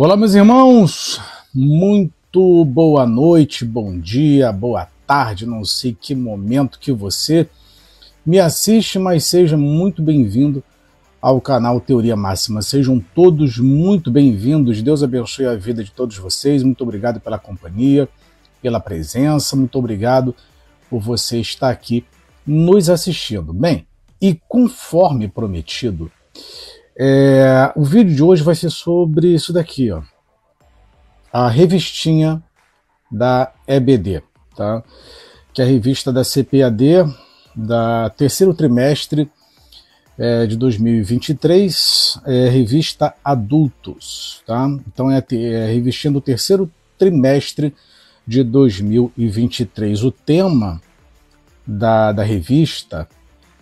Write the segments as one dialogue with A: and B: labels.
A: Olá, meus irmãos, muito boa noite, bom dia, boa tarde, não sei que momento que você me assiste, mas seja muito bem-vindo ao canal Teoria Máxima. Sejam todos muito bem-vindos. Deus abençoe a vida de todos vocês. Muito obrigado pela companhia, pela presença. Muito obrigado por você estar aqui nos assistindo. Bem, e conforme prometido, é, o vídeo de hoje vai ser sobre isso daqui, ó. A revistinha da EBD, tá? Que é a revista da CPAD, da terceiro trimestre é, de 2023, é, revista Adultos, tá? Então é, é a revistinha do terceiro trimestre de 2023. O tema da, da revista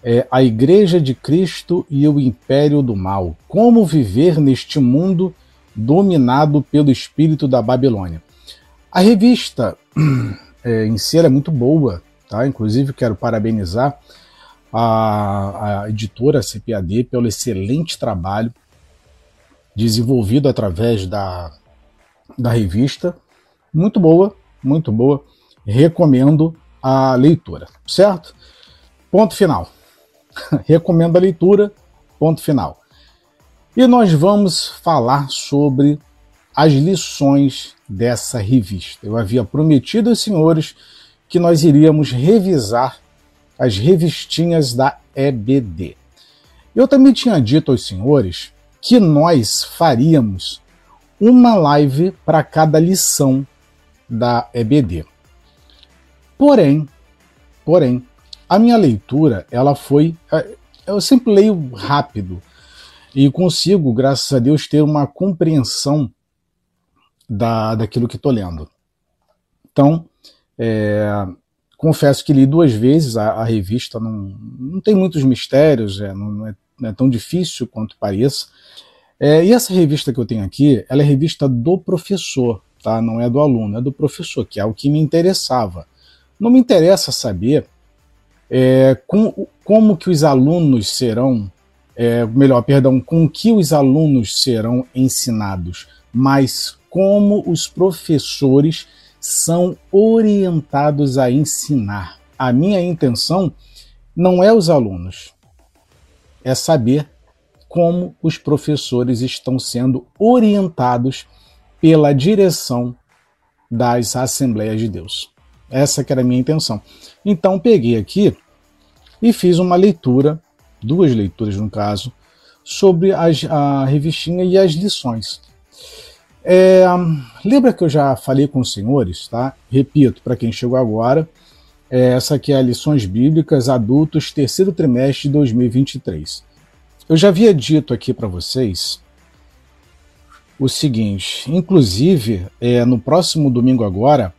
A: é A Igreja de Cristo e o Império do Mal. Como viver neste mundo dominado pelo espírito da Babilônia. A revista é, em si é muito boa, tá? Inclusive quero parabenizar a, a editora CPAD pelo excelente trabalho desenvolvido através da, da revista. Muito boa, muito boa. Recomendo a leitura, certo? Ponto final. Recomendo a leitura, ponto final. E nós vamos falar sobre as lições dessa revista. Eu havia prometido aos senhores que nós iríamos revisar as revistinhas da EBD. Eu também tinha dito aos senhores que nós faríamos uma live para cada lição da EBD. Porém, porém, a minha leitura, ela foi. É, eu sempre leio rápido e consigo, graças a Deus, ter uma compreensão da, daquilo que estou lendo. Então, é, confesso que li duas vezes a, a revista, não, não tem muitos mistérios, é, não, é, não, é, tão difícil quanto pareça. É, e essa revista que eu tenho aqui, ela é revista do professor, tá? não é do aluno, é do professor, que é o que me interessava. Não me interessa saber é, com, como que os alunos serão, é, melhor, perdão, com que os alunos serão ensinados, mas como os professores são orientados a ensinar. A minha intenção não é os alunos, é saber como os professores estão sendo orientados pela direção das Assembleias de Deus. Essa que era a minha intenção. Então peguei aqui e fiz uma leitura, duas leituras no caso, sobre as, a revistinha e as lições. É, lembra que eu já falei com os senhores, tá? Repito, para quem chegou agora, é, essa aqui é a Lições Bíblicas Adultos, terceiro trimestre de 2023. Eu já havia dito aqui para vocês o seguinte, inclusive, é, no próximo domingo agora,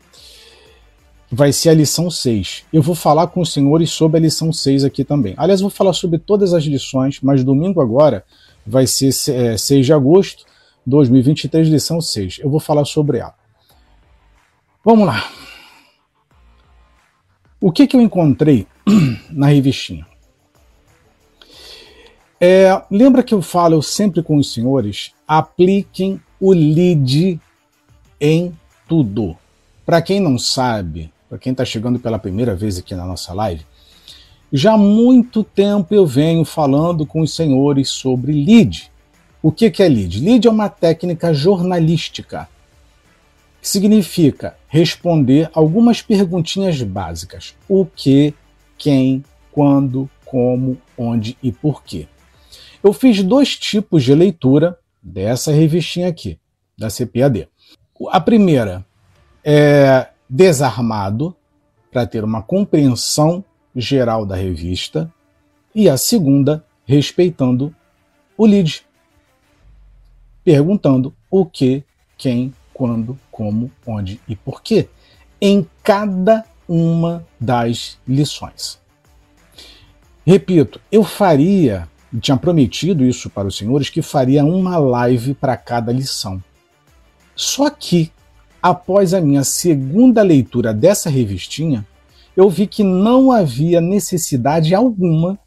A: vai ser a lição 6. Eu vou falar com os senhores sobre a lição 6 aqui também. Aliás, vou falar sobre todas as lições, mas domingo agora vai ser é, 6 de agosto de 2023, lição 6. Eu vou falar sobre ela. Vamos lá. O que, que eu encontrei na revistinha? É, lembra que eu falo sempre com os senhores? Apliquem o lead em tudo. Para quem não sabe, para quem está chegando pela primeira vez aqui na nossa live, já há muito tempo eu venho falando com os senhores sobre lead. O que, que é lead? Lead é uma técnica jornalística, que significa responder algumas perguntinhas básicas: o que, quem, quando, como, onde e por quê. Eu fiz dois tipos de leitura dessa revistinha aqui, da CPAD. A primeira é desarmado para ter uma compreensão geral da revista e a segunda respeitando o lead, perguntando o que, quem, quando, como, onde e por quê em cada uma das lições. Repito, eu faria, tinha prometido isso para os senhores, que faria uma live para cada lição. Só que após a minha segunda leitura dessa revistinha, eu vi que não havia necessidade alguma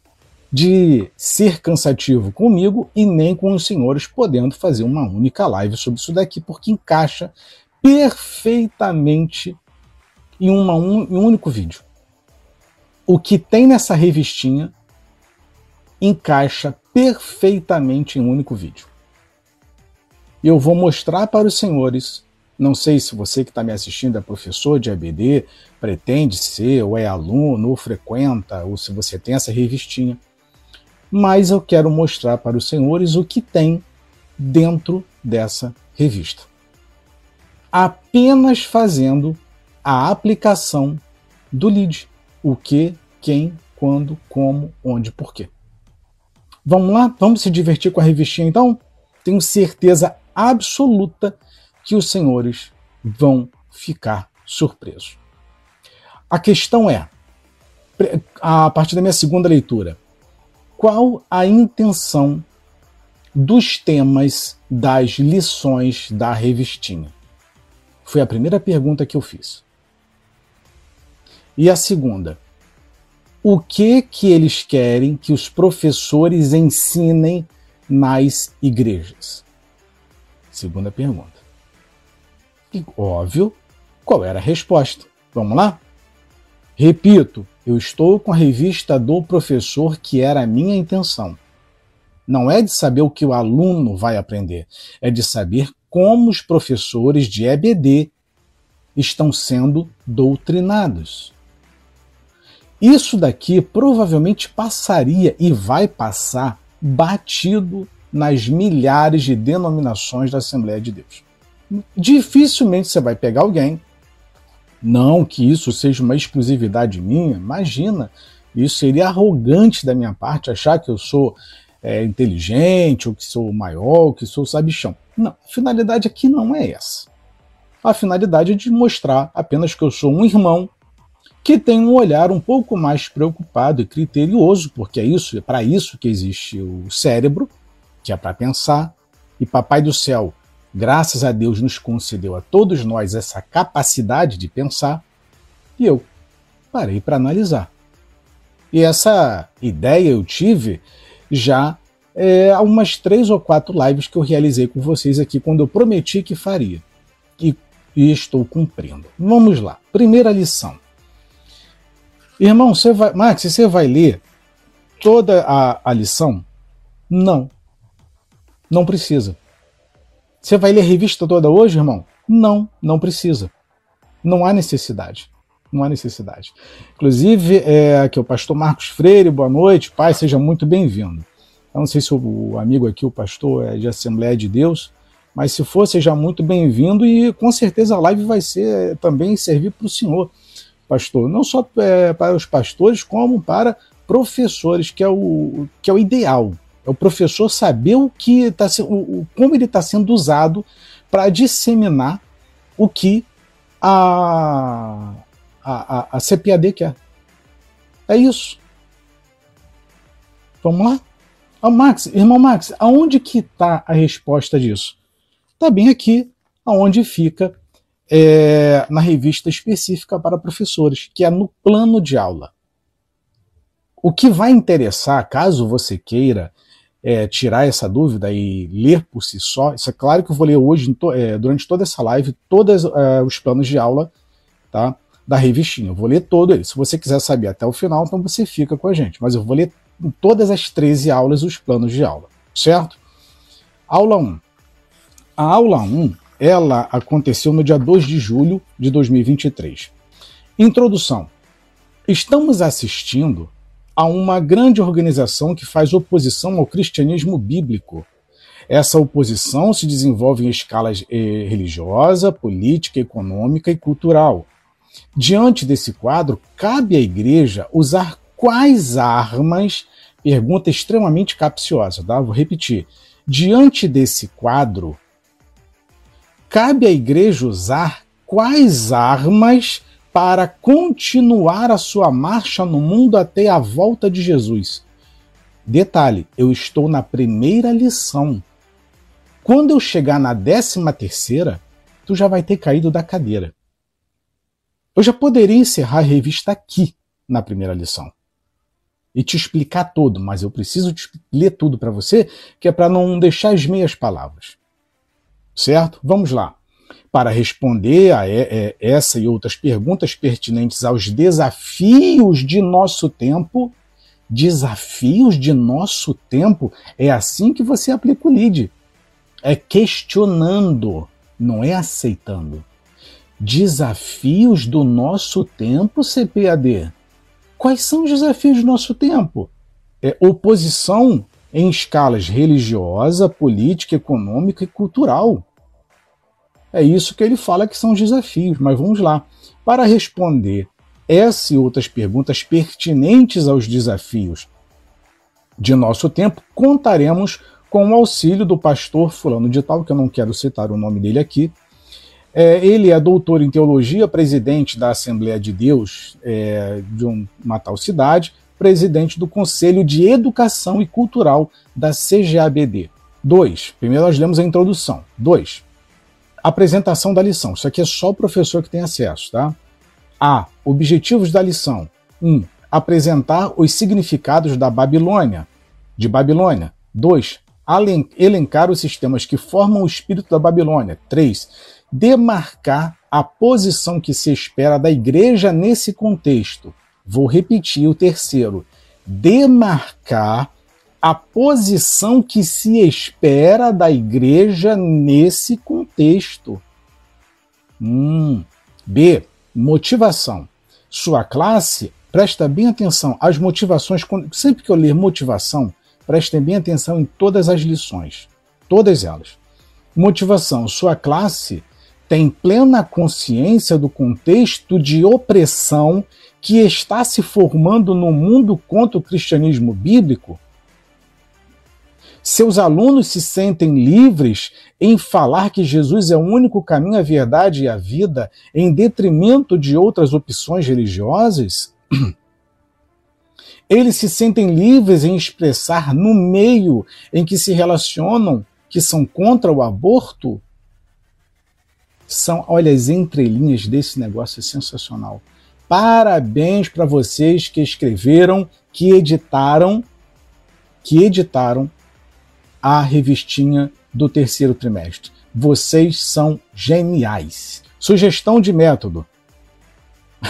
A: de ser cansativo comigo e nem com os senhores podendo fazer uma única live sobre isso daqui, porque encaixa perfeitamente em, uma, um, em um único vídeo. O que tem nessa revistinha encaixa perfeitamente em um único vídeo. Eu vou mostrar para os senhores. Não sei se você que está me assistindo é professor de ABD, pretende ser, ou é aluno, ou frequenta, ou se você tem essa revistinha. Mas eu quero mostrar para os senhores o que tem dentro dessa revista. Apenas fazendo a aplicação do lead. O que, quem, quando, como, onde, porquê. Vamos lá? Vamos se divertir com a revistinha então? Tenho certeza absoluta que os senhores vão ficar surpresos. A questão é, a partir da minha segunda leitura, qual a intenção dos temas das lições da revistinha? Foi a primeira pergunta que eu fiz. E a segunda, o que que eles querem que os professores ensinem nas igrejas? Segunda pergunta. E, óbvio, qual era a resposta? Vamos lá? Repito, eu estou com a revista do professor que era a minha intenção. Não é de saber o que o aluno vai aprender, é de saber como os professores de EBD estão sendo doutrinados. Isso daqui provavelmente passaria e vai passar batido nas milhares de denominações da Assembleia de Deus. Dificilmente você vai pegar alguém, não que isso seja uma exclusividade minha, imagina, isso seria arrogante da minha parte achar que eu sou é, inteligente, ou que sou maior, ou que sou sabichão. Não, a finalidade aqui não é essa. A finalidade é de mostrar apenas que eu sou um irmão que tem um olhar um pouco mais preocupado e criterioso, porque é isso, é para isso que existe o cérebro, que é para pensar, e Papai do Céu, graças a Deus, nos concedeu a todos nós essa capacidade de pensar, e eu parei para analisar. E essa ideia eu tive já é, há umas três ou quatro lives que eu realizei com vocês aqui, quando eu prometi que faria. E, e estou cumprindo. Vamos lá. Primeira lição. Irmão, você vai, Max, você vai ler toda a, a lição? Não. Não precisa. Você vai ler a revista toda hoje, irmão? Não, não precisa. Não há necessidade. Não há necessidade. Inclusive, é, aqui o pastor Marcos Freire, boa noite, pai, seja muito bem-vindo. Eu não sei se o amigo aqui, o pastor, é de Assembleia de Deus, mas se for, seja muito bem-vindo e com certeza a live vai ser também servir para o senhor pastor, não só é, para os pastores, como para professores, que é o, que é o ideal. É o professor saber o que está o, como ele está sendo usado para disseminar o que a, a, a, CPAD quer. É isso. Vamos lá? Ah, Max, irmão Max, aonde que está a resposta disso? Está bem aqui, aonde fica é, na revista específica para professores, que é no plano de aula. O que vai interessar, caso você queira é, tirar essa dúvida e ler por si só, isso é claro que eu vou ler hoje, é, durante toda essa live, todos é, os planos de aula tá, da revistinha. Eu vou ler todo ele. Se você quiser saber até o final, então você fica com a gente. Mas eu vou ler em todas as 13 aulas os planos de aula, certo? Aula 1. A aula 1 ela aconteceu no dia 2 de julho de 2023. Introdução. Estamos assistindo a uma grande organização que faz oposição ao cristianismo bíblico. Essa oposição se desenvolve em escalas eh, religiosa, política, econômica e cultural. Diante desse quadro, cabe à igreja usar quais armas? Pergunta extremamente capciosa, tá? Vou repetir. Diante desse quadro, cabe à igreja usar quais armas para continuar a sua marcha no mundo até a volta de Jesus. Detalhe, eu estou na primeira lição. Quando eu chegar na décima terceira, tu já vai ter caído da cadeira. Eu já poderia encerrar a revista aqui na primeira lição. e te explicar tudo, mas eu preciso ler tudo para você, que é para não deixar as meias palavras. Certo? Vamos lá. Para responder a essa e outras perguntas pertinentes aos desafios de nosso tempo, desafios de nosso tempo, é assim que você aplica o LID. É questionando, não é aceitando. Desafios do nosso tempo, CPAD. Quais são os desafios do nosso tempo? É oposição em escalas religiosa, política, econômica e cultural. É isso que ele fala que são os desafios, mas vamos lá. Para responder essa e outras perguntas pertinentes aos desafios de nosso tempo, contaremos com o auxílio do pastor Fulano de Tal, que eu não quero citar o nome dele aqui. É, ele é doutor em teologia, presidente da Assembleia de Deus é, de uma tal cidade, presidente do Conselho de Educação e Cultural da CGABD. 2. Primeiro nós lemos a introdução. 2. Apresentação da lição. Isso aqui é só o professor que tem acesso, tá? A. Objetivos da lição. 1. Um, apresentar os significados da Babilônia, de Babilônia. 2. Elencar os sistemas que formam o espírito da Babilônia. 3. Demarcar a posição que se espera da igreja nesse contexto. Vou repetir o terceiro. Demarcar a posição que se espera da igreja nesse contexto. Hum. B. Motivação. Sua classe, presta bem atenção às motivações. Sempre que eu ler motivação, prestem bem atenção em todas as lições. Todas elas. Motivação. Sua classe tem plena consciência do contexto de opressão que está se formando no mundo contra o cristianismo bíblico? Seus alunos se sentem livres em falar que Jesus é o único caminho, a verdade e a vida, em detrimento de outras opções religiosas? Eles se sentem livres em expressar no meio em que se relacionam que são contra o aborto? São, olha, as entrelinhas desse negócio é sensacional. Parabéns para vocês que escreveram, que editaram, que editaram a revistinha do terceiro trimestre. Vocês são geniais. Sugestão de método.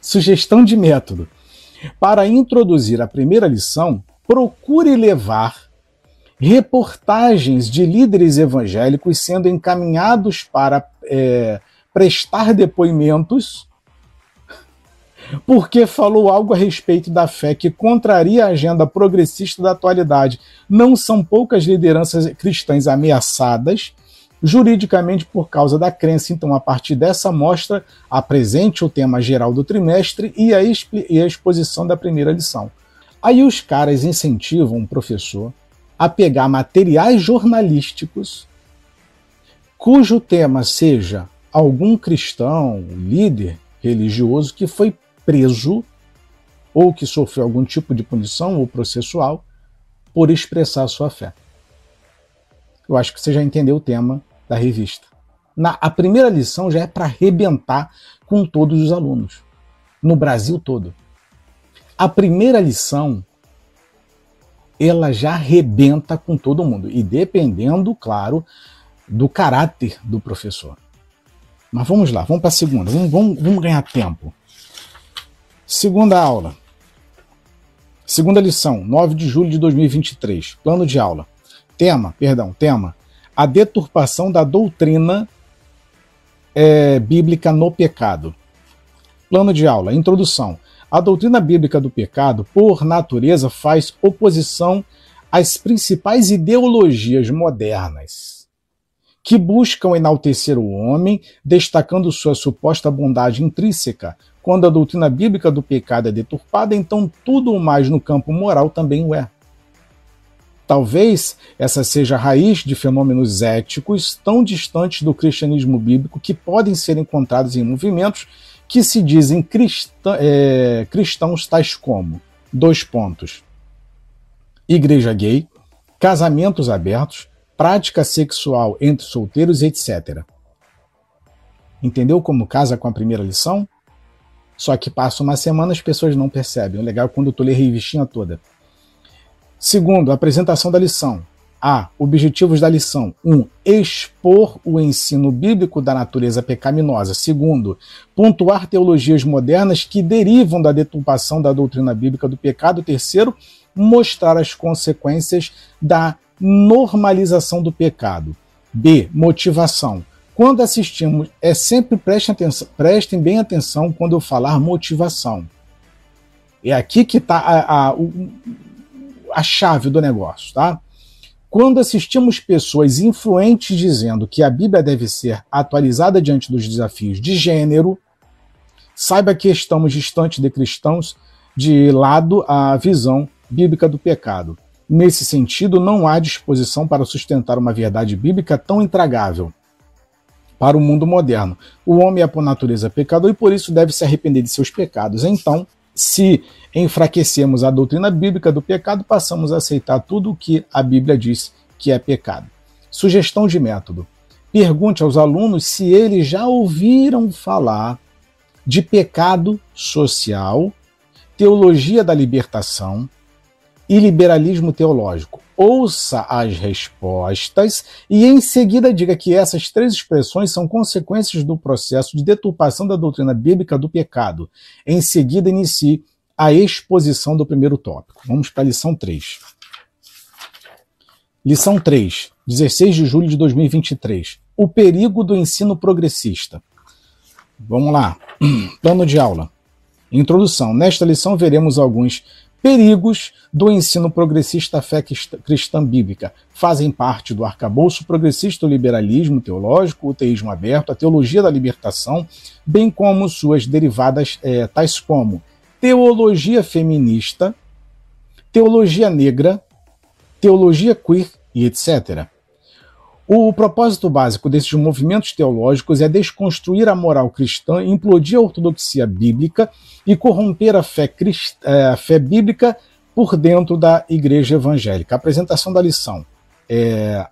A: Sugestão de método. Para introduzir a primeira lição, procure levar reportagens de líderes evangélicos sendo encaminhados para é, prestar depoimentos porque falou algo a respeito da fé que contraria a agenda progressista da atualidade. Não são poucas lideranças cristãs ameaçadas juridicamente por causa da crença. Então, a partir dessa mostra, apresente o tema geral do trimestre e a, e a exposição da primeira lição. Aí os caras incentivam o professor a pegar materiais jornalísticos cujo tema seja algum cristão, líder religioso que foi preso ou que sofreu algum tipo de punição ou processual por expressar sua fé. Eu acho que você já entendeu o tema da revista. Na, a primeira lição já é para arrebentar com todos os alunos, no Brasil todo. A primeira lição, ela já arrebenta com todo mundo, e dependendo, claro, do caráter do professor. Mas vamos lá, vamos para a segunda, vamos, vamos, vamos ganhar tempo. Segunda aula. Segunda lição, 9 de julho de 2023. Plano de aula. Tema, perdão, tema. A deturpação da doutrina é, bíblica no pecado. Plano de aula. Introdução. A doutrina bíblica do pecado, por natureza, faz oposição às principais ideologias modernas, que buscam enaltecer o homem, destacando sua suposta bondade intrínseca, quando a doutrina bíblica do pecado é deturpada, então tudo mais no campo moral também o é. Talvez essa seja a raiz de fenômenos éticos tão distantes do cristianismo bíblico que podem ser encontrados em movimentos que se dizem cristã, é, cristãos, tais como: dois pontos. Igreja gay, casamentos abertos, prática sexual entre solteiros, etc. Entendeu como casa com a primeira lição? Só que passa uma semana as pessoas não percebem. O legal é quando tu lê a revistinha toda. Segundo, apresentação da lição. A. Objetivos da lição. 1. Um, expor o ensino bíblico da natureza pecaminosa. Segundo, pontuar teologias modernas que derivam da deturpação da doutrina bíblica do pecado. Terceiro, mostrar as consequências da normalização do pecado. B. Motivação. Quando assistimos, é sempre prestem, atenção, prestem bem atenção quando eu falar motivação. É aqui que está a, a, a chave do negócio, tá? Quando assistimos pessoas influentes dizendo que a Bíblia deve ser atualizada diante dos desafios de gênero, saiba que estamos distantes de cristãos de lado a visão bíblica do pecado. Nesse sentido, não há disposição para sustentar uma verdade bíblica tão intragável para o mundo moderno. O homem é por natureza pecador e por isso deve se arrepender de seus pecados. Então, se enfraquecemos a doutrina bíblica do pecado, passamos a aceitar tudo o que a Bíblia diz que é pecado. Sugestão de método: pergunte aos alunos se eles já ouviram falar de pecado social, teologia da libertação e liberalismo teológico. Ouça as respostas e em seguida diga que essas três expressões são consequências do processo de deturpação da doutrina bíblica do pecado. Em seguida, inicie a exposição do primeiro tópico. Vamos para a lição 3. Lição 3, 16 de julho de 2023. O perigo do ensino progressista. Vamos lá. Plano de aula. Introdução. Nesta lição veremos alguns perigos do ensino progressista fé cristã bíblica. Fazem parte do arcabouço progressista o liberalismo teológico, o teísmo aberto, a teologia da libertação, bem como suas derivadas é, tais como teologia feminista, teologia negra, teologia queer e etc. O propósito básico desses movimentos teológicos é desconstruir a moral cristã, implodir a ortodoxia bíblica e corromper a fé, crist... É, a fé bíblica por dentro da igreja evangélica. A apresentação da lição. É...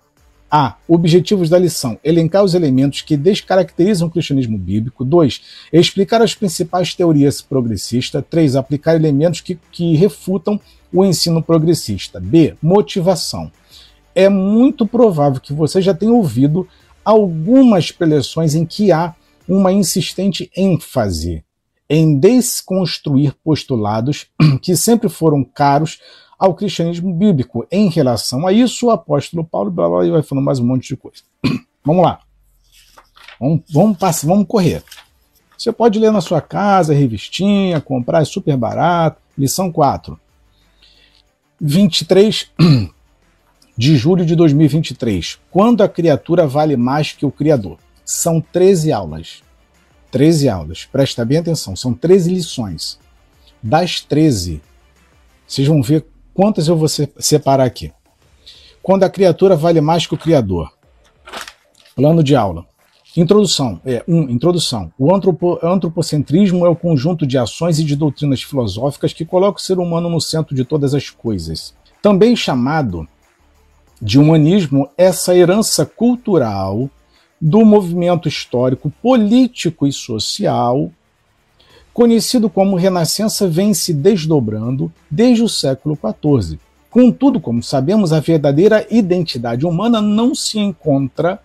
A: A. Objetivos da lição: elencar os elementos que descaracterizam o cristianismo bíblico. 2. Explicar as principais teorias progressistas. 3. Aplicar elementos que, que refutam o ensino progressista. B. Motivação é muito provável que você já tenha ouvido algumas preleções em que há uma insistente ênfase em desconstruir postulados que sempre foram caros ao cristianismo bíblico. Em relação a isso, o apóstolo Paulo blá, blá, blá, vai falando mais um monte de coisa. vamos lá. Vamos, vamos, passar, vamos correr. Você pode ler na sua casa, revistinha, comprar, é super barato. Lição 4. 23 de julho de 2023. Quando a criatura vale mais que o Criador? São 13 aulas. 13 aulas. Presta bem atenção, são 13 lições. Das 13, vocês vão ver quantas eu vou separar aqui. Quando a criatura vale mais que o Criador. Plano de aula. Introdução. É, um, introdução. O antropo, antropocentrismo é o conjunto de ações e de doutrinas filosóficas que coloca o ser humano no centro de todas as coisas. Também chamado de humanismo essa herança cultural do movimento histórico, político e social, conhecido como Renascença, vem se desdobrando desde o século XIV. Contudo, como sabemos, a verdadeira identidade humana não se encontra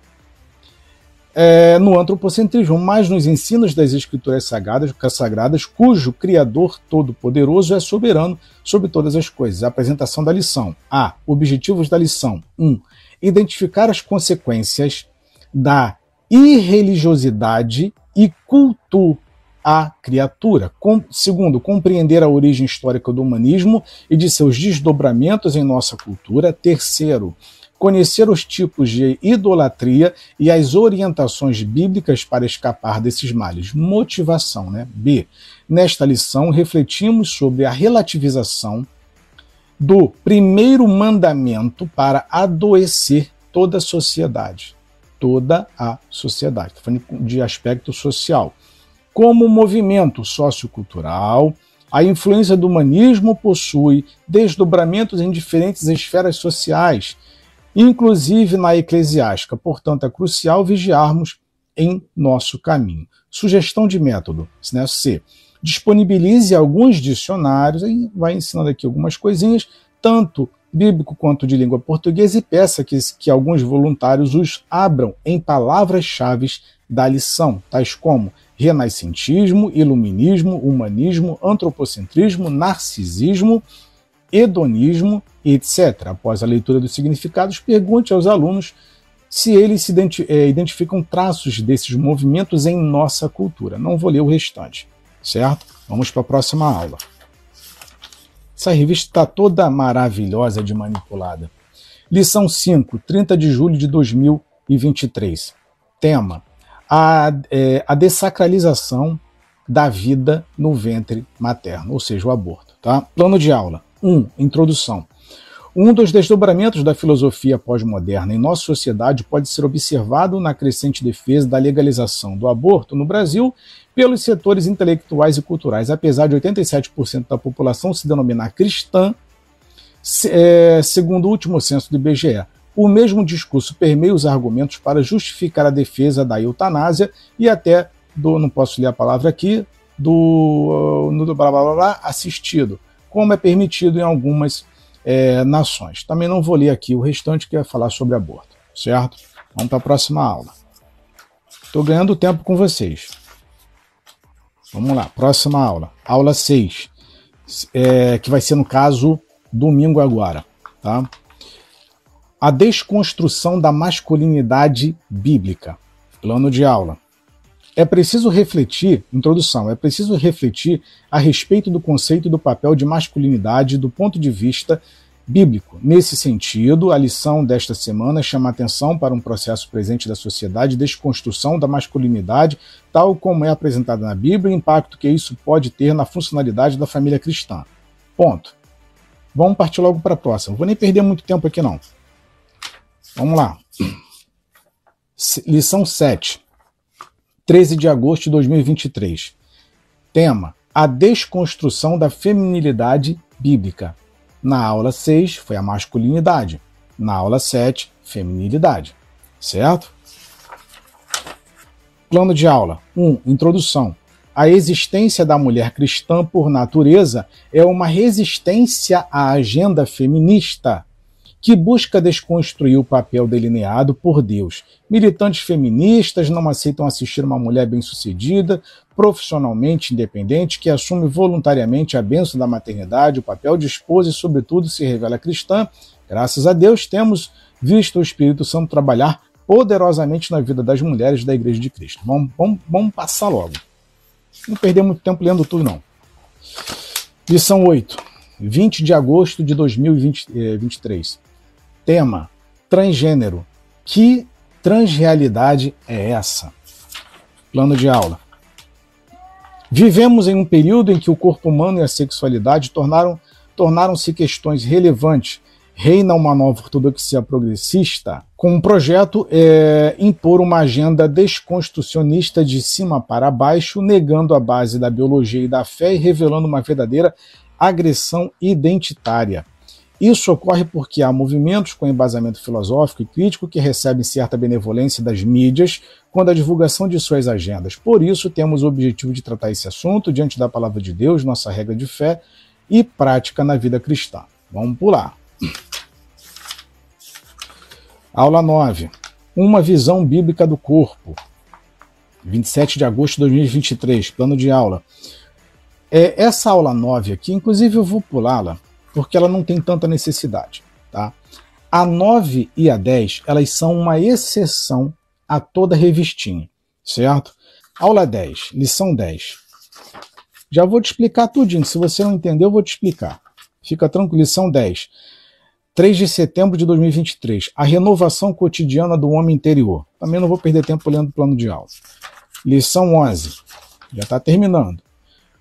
A: é, no antropocentrismo, mas nos ensinos das escrituras sagradas, sagradas, cujo Criador Todo-Poderoso é soberano sobre todas as coisas. A apresentação da lição. A. Objetivos da lição. 1. Um, identificar as consequências da irreligiosidade e culto à criatura. Com, segundo, compreender a origem histórica do humanismo e de seus desdobramentos em nossa cultura. Terceiro, conhecer os tipos de idolatria e as orientações bíblicas para escapar desses males. Motivação, né? B. Nesta lição, refletimos sobre a relativização do primeiro mandamento para adoecer toda a sociedade. Toda a sociedade. Estou falando de aspecto social. Como movimento sociocultural, a influência do humanismo possui desdobramentos em diferentes esferas sociais inclusive na eclesiástica. Portanto, é crucial vigiarmos em nosso caminho. Sugestão de método, né? C. disponibilize alguns dicionários, aí vai ensinando aqui algumas coisinhas, tanto bíblico quanto de língua portuguesa, e peça que, que alguns voluntários os abram em palavras-chave da lição, tais como renascentismo, iluminismo, humanismo, antropocentrismo, narcisismo, hedonismo, etc. Após a leitura dos significados, pergunte aos alunos se eles se eh, identificam traços desses movimentos em nossa cultura. Não vou ler o restante, certo? Vamos para a próxima aula. Essa revista está toda maravilhosa de manipulada. Lição 5, 30 de julho de 2023. Tema: a, é, a dessacralização da vida no ventre materno, ou seja, o aborto. Tá? Plano de aula. 1. Um, introdução. Um dos desdobramentos da filosofia pós-moderna em nossa sociedade pode ser observado na crescente defesa da legalização do aborto no Brasil pelos setores intelectuais e culturais. Apesar de 87% da população se denominar cristã, é, segundo o último censo do IBGE, o mesmo discurso permeia os argumentos para justificar a defesa da eutanásia e até do, não posso ler a palavra aqui, do, no, blá, blá, blá, blá, assistido, como é permitido em algumas é, nações. Também não vou ler aqui o restante que vai falar sobre aborto, certo? Vamos para a próxima aula. Estou ganhando tempo com vocês. Vamos lá, próxima aula. Aula 6, é, que vai ser no caso domingo agora, tá? A desconstrução da masculinidade bíblica. Plano de aula. É preciso refletir, introdução, é preciso refletir a respeito do conceito do papel de masculinidade do ponto de vista bíblico. Nesse sentido, a lição desta semana chama atenção para um processo presente da sociedade de desconstrução da masculinidade, tal como é apresentada na Bíblia, e o impacto que isso pode ter na funcionalidade da família cristã. Ponto. Vamos partir logo para a próxima. Não vou nem perder muito tempo aqui, não. Vamos lá. Lição 7, 13 de agosto de 2023. Tema: A desconstrução da feminilidade bíblica. Na aula 6 foi a masculinidade. Na aula 7, feminilidade. Certo? Plano de aula: 1. Introdução. A existência da mulher cristã por natureza é uma resistência à agenda feminista que busca desconstruir o papel delineado por Deus. Militantes feministas não aceitam assistir uma mulher bem-sucedida, profissionalmente independente, que assume voluntariamente a bênção da maternidade, o papel de esposa e, sobretudo, se revela cristã. Graças a Deus, temos visto o Espírito Santo trabalhar poderosamente na vida das mulheres da Igreja de Cristo. Vamos, vamos, vamos passar logo. Não perder muito tempo lendo tudo, não. Lição 8, 20 de agosto de 2023. Tema: transgênero. Que transrealidade é essa? Plano de aula. Vivemos em um período em que o corpo humano e a sexualidade tornaram, tornaram-se questões relevantes. Reina uma nova ortodoxia progressista com um projeto é, impor uma agenda desconstrucionista de cima para baixo, negando a base da biologia e da fé e revelando uma verdadeira agressão identitária. Isso ocorre porque há movimentos com embasamento filosófico e crítico que recebem certa benevolência das mídias quando a divulgação de suas agendas. Por isso, temos o objetivo de tratar esse assunto diante da palavra de Deus, nossa regra de fé e prática na vida cristã. Vamos pular. Aula 9. Uma visão bíblica do corpo. 27 de agosto de 2023, plano de aula. É, essa aula 9 aqui, inclusive eu vou pulá-la, porque ela não tem tanta necessidade. Tá? A 9 e a 10 elas são uma exceção a toda revistinha, certo? Aula 10, lição 10. Já vou te explicar tudinho. Se você não entendeu, eu vou te explicar. Fica tranquilo. Lição 10. 3 de setembro de 2023. A renovação cotidiana do homem interior. Também não vou perder tempo lendo o plano de aula. Lição 11. Já está terminando.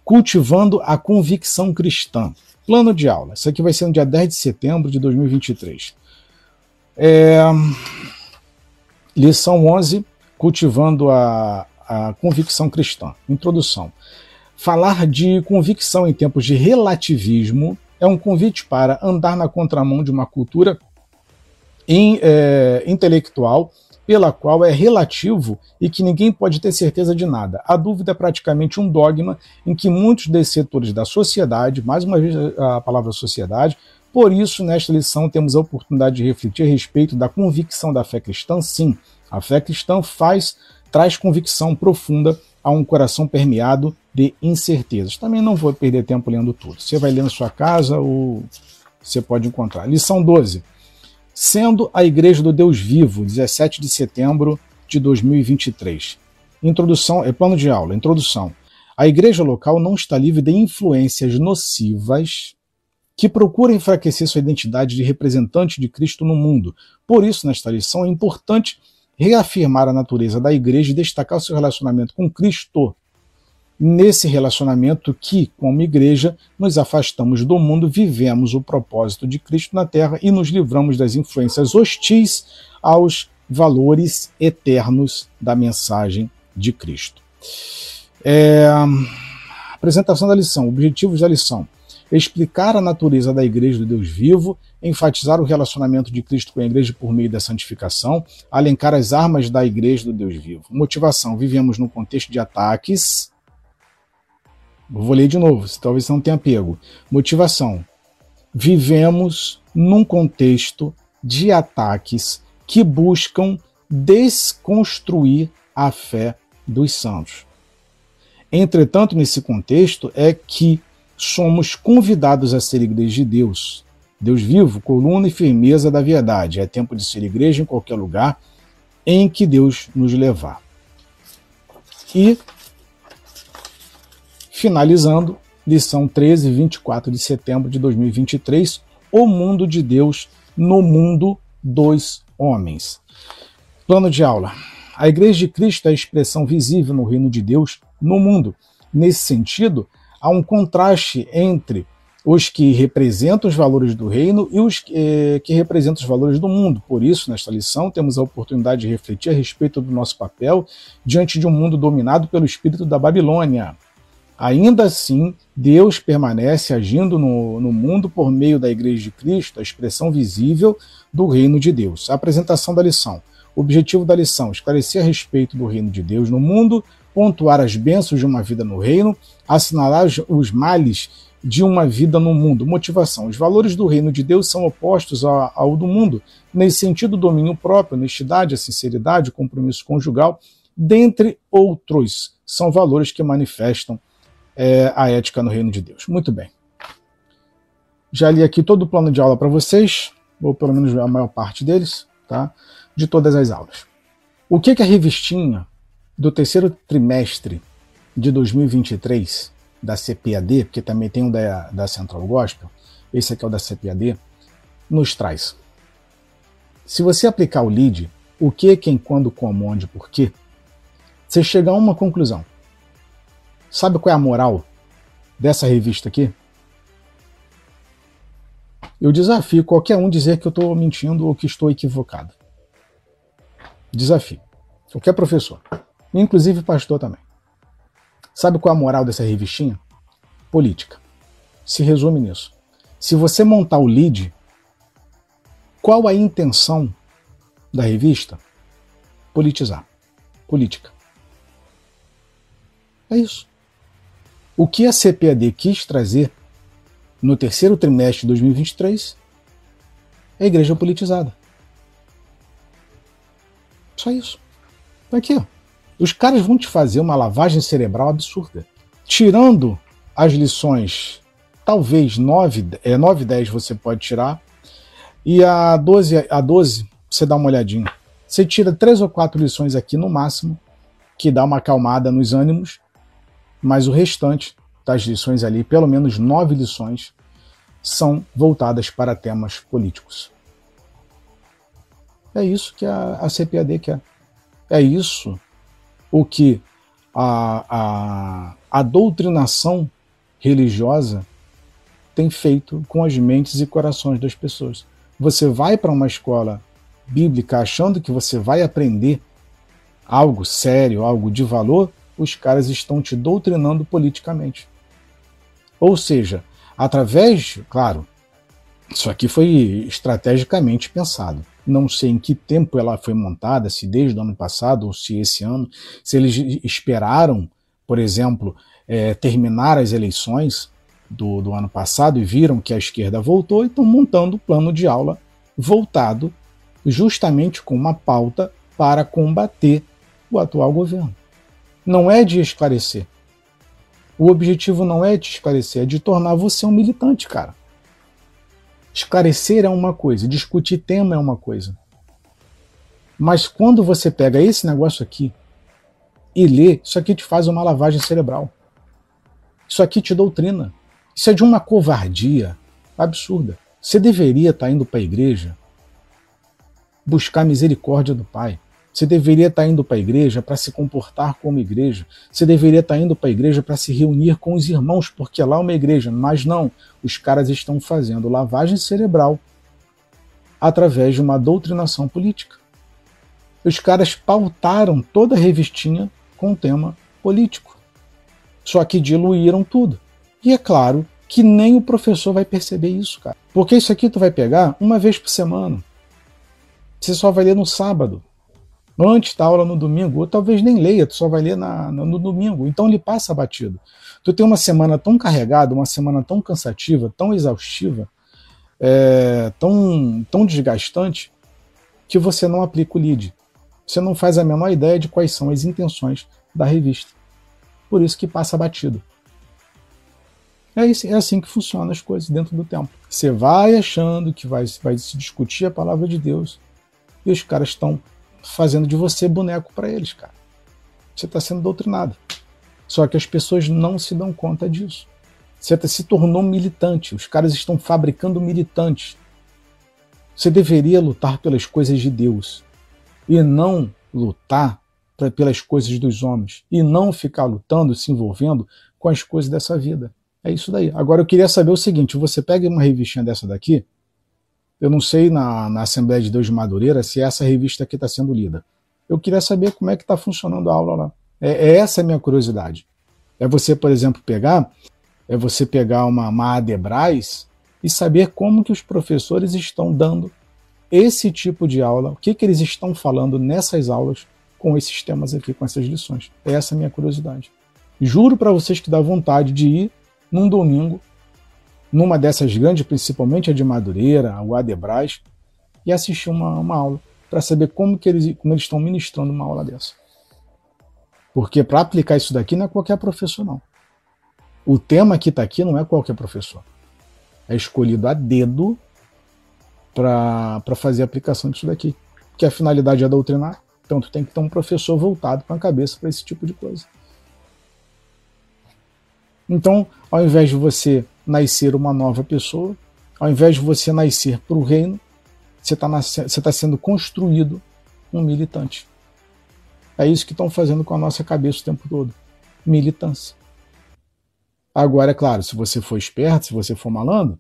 A: Cultivando a convicção cristã. Plano de aula. Isso aqui vai ser no dia 10 de setembro de 2023. É... Lição 11, cultivando a, a convicção cristã. Introdução. Falar de convicção em tempos de relativismo é um convite para andar na contramão de uma cultura in, é, intelectual pela qual é relativo e que ninguém pode ter certeza de nada. A dúvida é praticamente um dogma em que muitos desses setores da sociedade, mais uma vez a palavra sociedade, por isso, nesta lição, temos a oportunidade de refletir a respeito da convicção da fé cristã. Sim, a fé cristã faz, traz convicção profunda a um coração permeado de incertezas. Também não vou perder tempo lendo tudo. Você vai ler na sua casa ou você pode encontrar. Lição 12 sendo a Igreja do Deus Vivo, 17 de setembro de 2023. Introdução, é plano de aula, introdução. A igreja local não está livre de influências nocivas que procuram enfraquecer sua identidade de representante de Cristo no mundo. Por isso, nesta lição, é importante reafirmar a natureza da igreja e destacar o seu relacionamento com Cristo nesse relacionamento que, como igreja, nos afastamos do mundo, vivemos o propósito de Cristo na terra e nos livramos das influências hostis aos valores eternos da mensagem de Cristo. É, apresentação da lição, objetivos da lição. Explicar a natureza da igreja do Deus vivo, enfatizar o relacionamento de Cristo com a igreja por meio da santificação, alencar as armas da igreja do Deus vivo. Motivação: vivemos num contexto de ataques Vou ler de novo, talvez você não tenha pego. Motivação. Vivemos num contexto de ataques que buscam desconstruir a fé dos santos. Entretanto, nesse contexto é que somos convidados a ser igreja de Deus. Deus vivo, coluna e firmeza da verdade. É tempo de ser igreja em qualquer lugar em que Deus nos levar. E Finalizando, lição 13, 24 de setembro de 2023, O Mundo de Deus no Mundo dos Homens. Plano de aula. A Igreja de Cristo é a expressão visível no reino de Deus no mundo. Nesse sentido, há um contraste entre os que representam os valores do reino e os eh, que representam os valores do mundo. Por isso, nesta lição, temos a oportunidade de refletir a respeito do nosso papel diante de um mundo dominado pelo espírito da Babilônia. Ainda assim, Deus permanece agindo no, no, mundo por meio da Igreja de Cristo, a expressão visível do reino de Deus. A apresentação da lição. O objetivo da lição: esclarecer a respeito do reino de Deus no mundo, pontuar as bênçãos de uma vida no reino, assinalar os males de uma vida no mundo. Motivação: os valores do reino de Deus são opostos ao, ao do mundo. Nesse sentido, domínio próprio, honestidade, a sinceridade, o compromisso conjugal, dentre outros, são valores que manifestam é, a ética no reino de Deus. Muito bem. Já li aqui todo o plano de aula para vocês, ou pelo menos a maior parte deles, tá? de todas as aulas. O que, que a revistinha do terceiro trimestre de 2023 da CPAD, porque também tem um da, da Central Gospel, esse aqui é o da CPAD, nos traz? Se você aplicar o lead, o que, quem, quando, como, onde, por quê, você chega a uma conclusão. Sabe qual é a moral dessa revista aqui? Eu desafio qualquer um dizer que eu estou mentindo ou que estou equivocado. Desafio. Qualquer professor. Inclusive pastor também. Sabe qual é a moral dessa revistinha? Política. Se resume nisso. Se você montar o lead, qual a intenção da revista? Politizar. Política. É isso. O que a CPAD quis trazer no terceiro trimestre de 2023 é a igreja politizada. Só isso. Aqui, ó. Os caras vão te fazer uma lavagem cerebral absurda. Tirando as lições, talvez 9, é, 9 10 você pode tirar, e a 12, a 12 você dá uma olhadinha. Você tira três ou quatro lições aqui no máximo, que dá uma acalmada nos ânimos, mas o restante das lições ali, pelo menos nove lições, são voltadas para temas políticos. É isso que a, a CPAD quer. É isso o que a, a, a doutrinação religiosa tem feito com as mentes e corações das pessoas. Você vai para uma escola bíblica achando que você vai aprender algo sério, algo de valor, os caras estão te doutrinando politicamente. Ou seja, através, claro, isso aqui foi estrategicamente pensado. não sei em que tempo ela foi montada, se desde o ano passado ou se esse ano, se eles esperaram, por exemplo, é, terminar as eleições do, do ano passado e viram que a esquerda voltou e estão montando o plano de aula voltado justamente com uma pauta para combater o atual governo. Não é de esclarecer. O objetivo não é de esclarecer, é de tornar você um militante, cara. Esclarecer é uma coisa, discutir tema é uma coisa. Mas quando você pega esse negócio aqui e lê, isso aqui te faz uma lavagem cerebral. Isso aqui te doutrina. Isso é de uma covardia absurda. Você deveria estar indo para a igreja buscar misericórdia do Pai. Você deveria estar indo para a igreja para se comportar como igreja. Você deveria estar indo para a igreja para se reunir com os irmãos, porque lá é uma igreja. Mas não, os caras estão fazendo lavagem cerebral através de uma doutrinação política. Os caras pautaram toda a revistinha com tema político. Só que diluíram tudo. E é claro que nem o professor vai perceber isso, cara. Porque isso aqui tu vai pegar uma vez por semana. Você só vai ler no sábado antes da aula no domingo, ou talvez nem leia, tu só vai ler na, no domingo, então ele passa batido. Tu tem uma semana tão carregada, uma semana tão cansativa, tão exaustiva, é, tão, tão desgastante, que você não aplica o lead. Você não faz a menor ideia de quais são as intenções da revista. Por isso que passa batido. É, é assim que funcionam as coisas dentro do tempo. Você vai achando que vai, vai se discutir a palavra de Deus e os caras estão fazendo de você boneco para eles, cara. Você está sendo doutrinado. Só que as pessoas não se dão conta disso. Você se tornou militante. Os caras estão fabricando militantes. Você deveria lutar pelas coisas de Deus e não lutar pelas coisas dos homens e não ficar lutando, se envolvendo com as coisas dessa vida. É isso daí. Agora eu queria saber o seguinte: você pega uma revistinha dessa daqui, eu não sei na, na Assembleia de Deus de Madureira se essa revista aqui está sendo lida. Eu queria saber como é que está funcionando a aula lá. É, é, essa a minha curiosidade. É você, por exemplo, pegar, é você pegar uma, uma Adebras e saber como que os professores estão dando esse tipo de aula, o que, que eles estão falando nessas aulas com esses temas aqui, com essas lições. É essa a minha curiosidade. Juro para vocês que dá vontade de ir num domingo numa dessas grandes, principalmente a de Madureira, o Adebras, e assistir uma, uma aula para saber como, que eles, como eles estão ministrando uma aula dessa. Porque para aplicar isso daqui não é qualquer professor, não. O tema que está aqui não é qualquer professor. É escolhido a dedo para fazer a aplicação disso daqui. Que a finalidade é doutrinar, então tu tem que ter um professor voltado com a cabeça para esse tipo de coisa. Então, ao invés de você nascer uma nova pessoa, ao invés de você nascer para o reino, você está tá sendo construído um militante. É isso que estão fazendo com a nossa cabeça o tempo todo. Militância. Agora, é claro, se você for esperto, se você for malandro,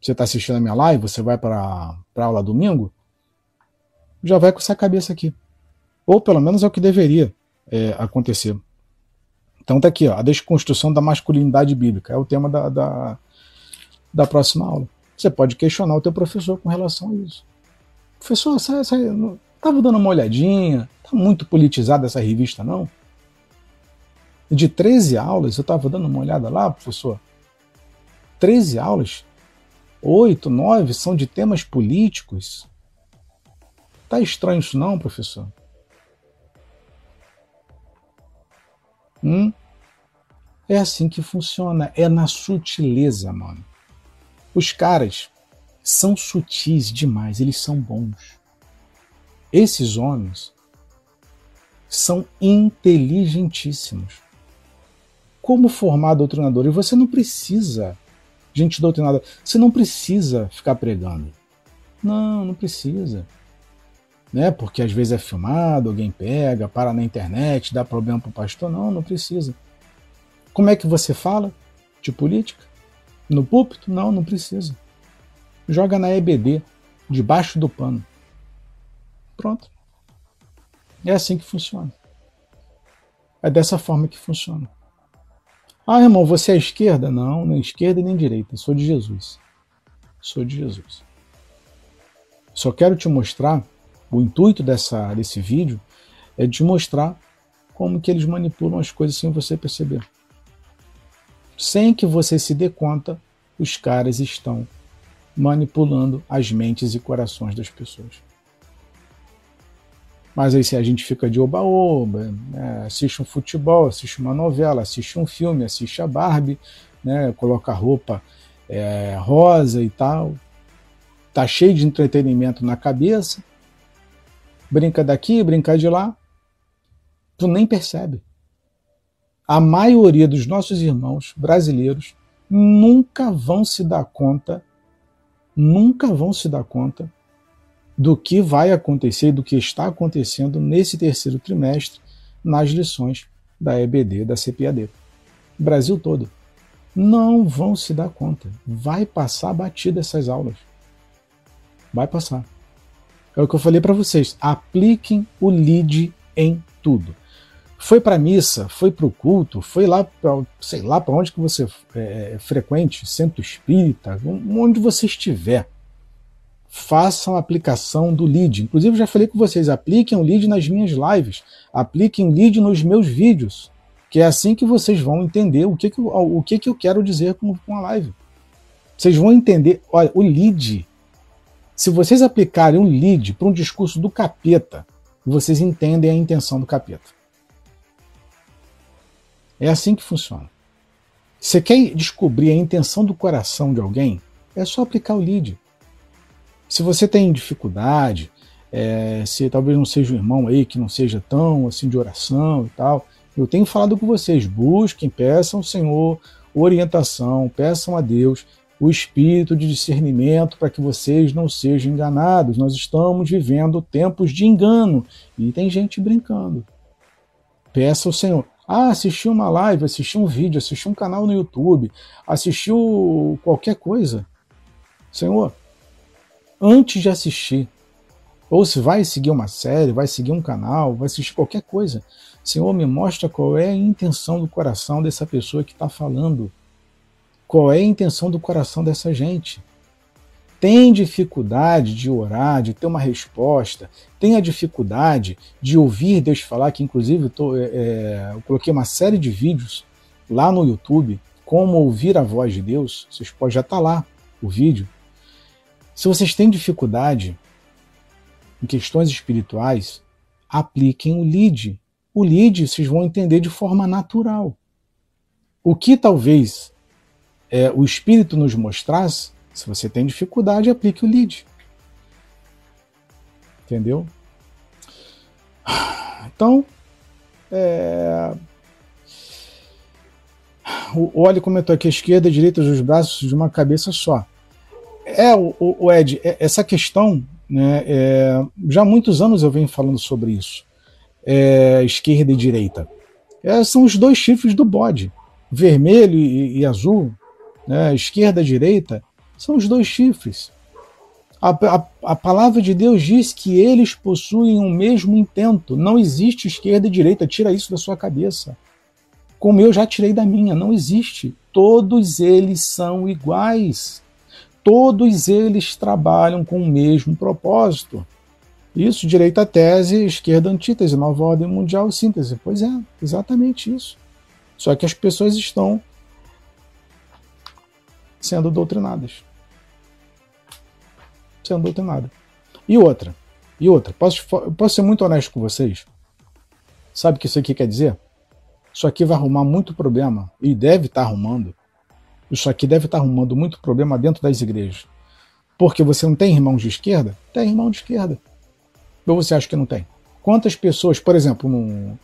A: você está assistindo a minha live, você vai para aula domingo, já vai com essa cabeça aqui. Ou pelo menos é o que deveria é, acontecer. Então tá aqui, ó, a desconstrução da masculinidade bíblica. É o tema da, da, da próxima aula. Você pode questionar o teu professor com relação a isso. Professor, você, você estava dando uma olhadinha? Está muito politizada essa revista, não? De 13 aulas, eu estava dando uma olhada lá, professor. 13 aulas, 8, 9 são de temas políticos. Tá estranho isso não, professor? Hum? É assim que funciona, é na sutileza, mano. Os caras são sutis demais, eles são bons. Esses homens são inteligentíssimos. Como formar doutrinador? E você não precisa, gente doutrinada, você não precisa ficar pregando. Não, não precisa né? Porque às vezes é filmado, alguém pega, para na internet, dá problema para o pastor. Não, não precisa. Como é que você fala de política? No púlpito? Não, não precisa. Joga na EBD, debaixo do pano. Pronto. É assim que funciona. É dessa forma que funciona. Ah, irmão, você é esquerda? Não, nem esquerda nem direita. Sou de Jesus. Sou de Jesus. Só quero te mostrar, o intuito dessa, desse vídeo é de mostrar como que eles manipulam as coisas sem você perceber. Sem que você se dê conta, os caras estão manipulando as mentes e corações das pessoas. Mas aí se a gente fica de oba-oba, né, assiste um futebol, assiste uma novela, assiste um filme, assiste a Barbie, né, coloca roupa é, rosa e tal, tá cheio de entretenimento na cabeça, brinca daqui, brinca de lá, tu nem percebe. A maioria dos nossos irmãos brasileiros nunca vão se dar conta, nunca vão se dar conta do que vai acontecer e do que está acontecendo nesse terceiro trimestre nas lições da EBD, da CPAD. Brasil todo. Não vão se dar conta. Vai passar batida essas aulas. Vai passar. É o que eu falei para vocês. Apliquem o LID em tudo. Foi para missa, foi para o culto, foi lá, pra, sei lá, para onde que você é, frequente, centro espírita, onde você estiver façam a aplicação do lead. Inclusive, já falei com vocês, apliquem o lead nas minhas lives, apliquem o lead nos meus vídeos, que é assim que vocês vão entender o que, que, o que, que eu quero dizer com, com a live. Vocês vão entender, olha, o lead, se vocês aplicarem um lead para um discurso do capeta, vocês entendem a intenção do capeta. É assim que funciona. Você quer descobrir a intenção do coração de alguém? É só aplicar o lead. Se você tem dificuldade, é, se talvez não seja um irmão aí que não seja tão assim de oração e tal, eu tenho falado com vocês, busquem, peçam ao Senhor orientação, peçam a Deus o espírito de discernimento para que vocês não sejam enganados. Nós estamos vivendo tempos de engano e tem gente brincando. Peça ao Senhor. Ah, assistiu uma live, assistiu um vídeo, assistiu um canal no YouTube, assistiu qualquer coisa. Senhor, antes de assistir. Ou se vai seguir uma série, vai seguir um canal, vai assistir qualquer coisa. Senhor, me mostra qual é a intenção do coração dessa pessoa que está falando. Qual é a intenção do coração dessa gente? Tem dificuldade de orar, de ter uma resposta, tem a dificuldade de ouvir Deus falar, que inclusive eu, tô, é, é eu coloquei uma série de vídeos lá no YouTube, como ouvir a voz de Deus, vocês podem já estar tá lá o vídeo, se vocês têm dificuldade em questões espirituais, apliquem o lead. O lead vocês vão entender de forma natural. O que talvez é, o espírito nos mostrasse, se você tem dificuldade, aplique o lead. Entendeu? Então, é... o Oli comentou aqui: esquerda e direita dos braços de uma cabeça só. É, o, o Ed, é, essa questão, né, é, já há muitos anos eu venho falando sobre isso. É, esquerda e direita. É, são os dois chifres do bode, vermelho e, e azul, né, esquerda direita, são os dois chifres. A, a, a, palavra de Deus diz que eles possuem o mesmo intento. Não existe esquerda e direita, tira isso da sua cabeça. Como eu já tirei da minha, não existe. Todos eles são iguais todos eles trabalham com o mesmo propósito. Isso, direita tese, esquerda antítese, nova ordem mundial síntese. Pois é, exatamente isso. Só que as pessoas estão sendo doutrinadas. Sendo doutrinadas. E outra, e outra, posso, posso ser muito honesto com vocês? Sabe o que isso aqui quer dizer? Isso aqui vai arrumar muito problema, e deve estar arrumando, isso aqui deve estar arrumando muito problema dentro das igrejas. Porque você não tem irmãos de esquerda? Tem irmão de esquerda. Ou você acha que não tem? Quantas pessoas, por exemplo, no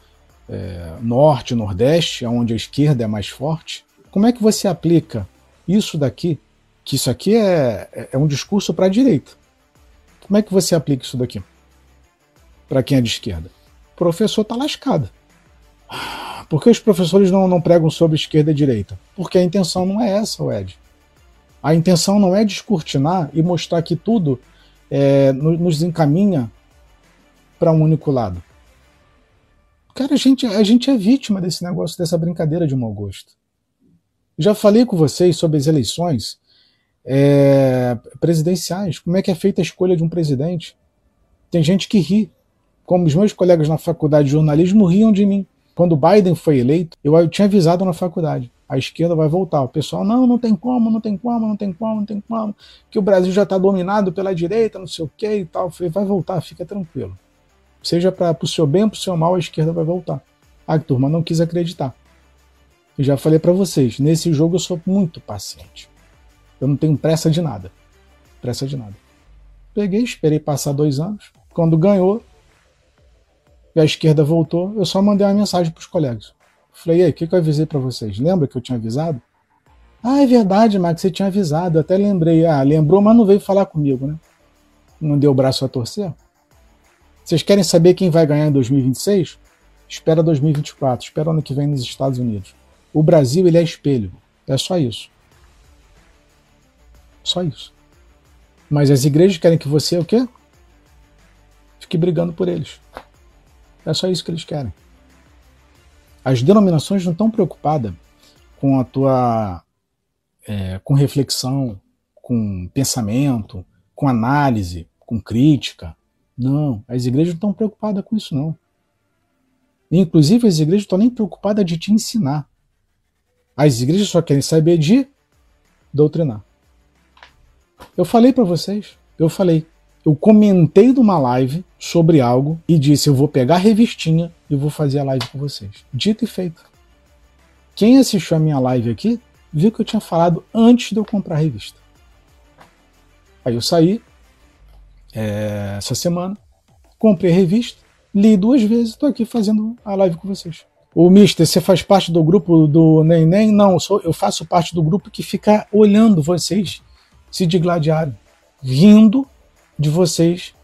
A: é, norte, nordeste, onde a esquerda é mais forte, como é que você aplica isso daqui? Que isso aqui é, é, é um discurso para a direita. Como é que você aplica isso daqui? Para quem é de esquerda? O professor está lascado. Por que os professores não, não pregam sobre esquerda e direita? Porque a intenção não é essa, Ed. A intenção não é descortinar e mostrar que tudo é, nos encaminha para um único lado. Cara, a gente, a gente é vítima desse negócio, dessa brincadeira de mau gosto. Já falei com vocês sobre as eleições é, presidenciais. Como é que é feita a escolha de um presidente? Tem gente que ri. Como os meus colegas na faculdade de jornalismo riam de mim. Quando Biden foi eleito, eu, tinha avisado na faculdade a esquerda vai voltar. O pessoal, não, não tem como, não tem como, não tem como, não tem como, que o Brasil já está dominado pela direita, não sei o que e tal. Eu falei, vai voltar, fica tranquilo. Seja para o seu bem para o seu mal, a esquerda vai voltar. A turma não quis acreditar. Eu já falei para vocês, nesse jogo eu sou muito paciente. Eu não tenho pressa de nada. Pressa de nada. Peguei, esperei passar dois anos. Quando ganhou, e a esquerda voltou, eu só mandei uma mensagem para os colegas. Falei, aí, o que, que eu avisei para vocês? Lembra que eu tinha avisado? Ah, é verdade, Max, você tinha avisado. Eu até lembrei. Ah, lembrou, mas não veio falar comigo, né? Não deu o braço a torcer? Vocês querem saber quem vai ganhar em 2026? Espera 2024, espera ano que vem nos Estados Unidos. O Brasil, ele é espelho. É só isso. Só isso. Mas as igrejas querem que você o quê? Fique brigando por eles. É só isso que eles querem. As denominações não estão preocupadas com a tua é, com reflexão, com pensamento, com análise, com crítica. Não, as igrejas não estão preocupadas com isso não. Inclusive as igrejas estão nem preocupadas de te ensinar. As igrejas só querem saber de doutrinar. Eu falei para vocês, eu falei, eu comentei numa live sobre algo e disse: eu vou pegar a revistinha e vou fazer a live com vocês. Dito e feito. Quem assistiu a minha live aqui viu que eu tinha falado antes de eu comprar a revista. Aí eu saí é, essa semana, comprei a revista, li duas vezes, estou aqui fazendo a live com vocês. O Mister, você faz parte do grupo do Neném? Não, eu, sou, eu faço parte do grupo que fica olhando vocês se digladiarem, rindo de vocês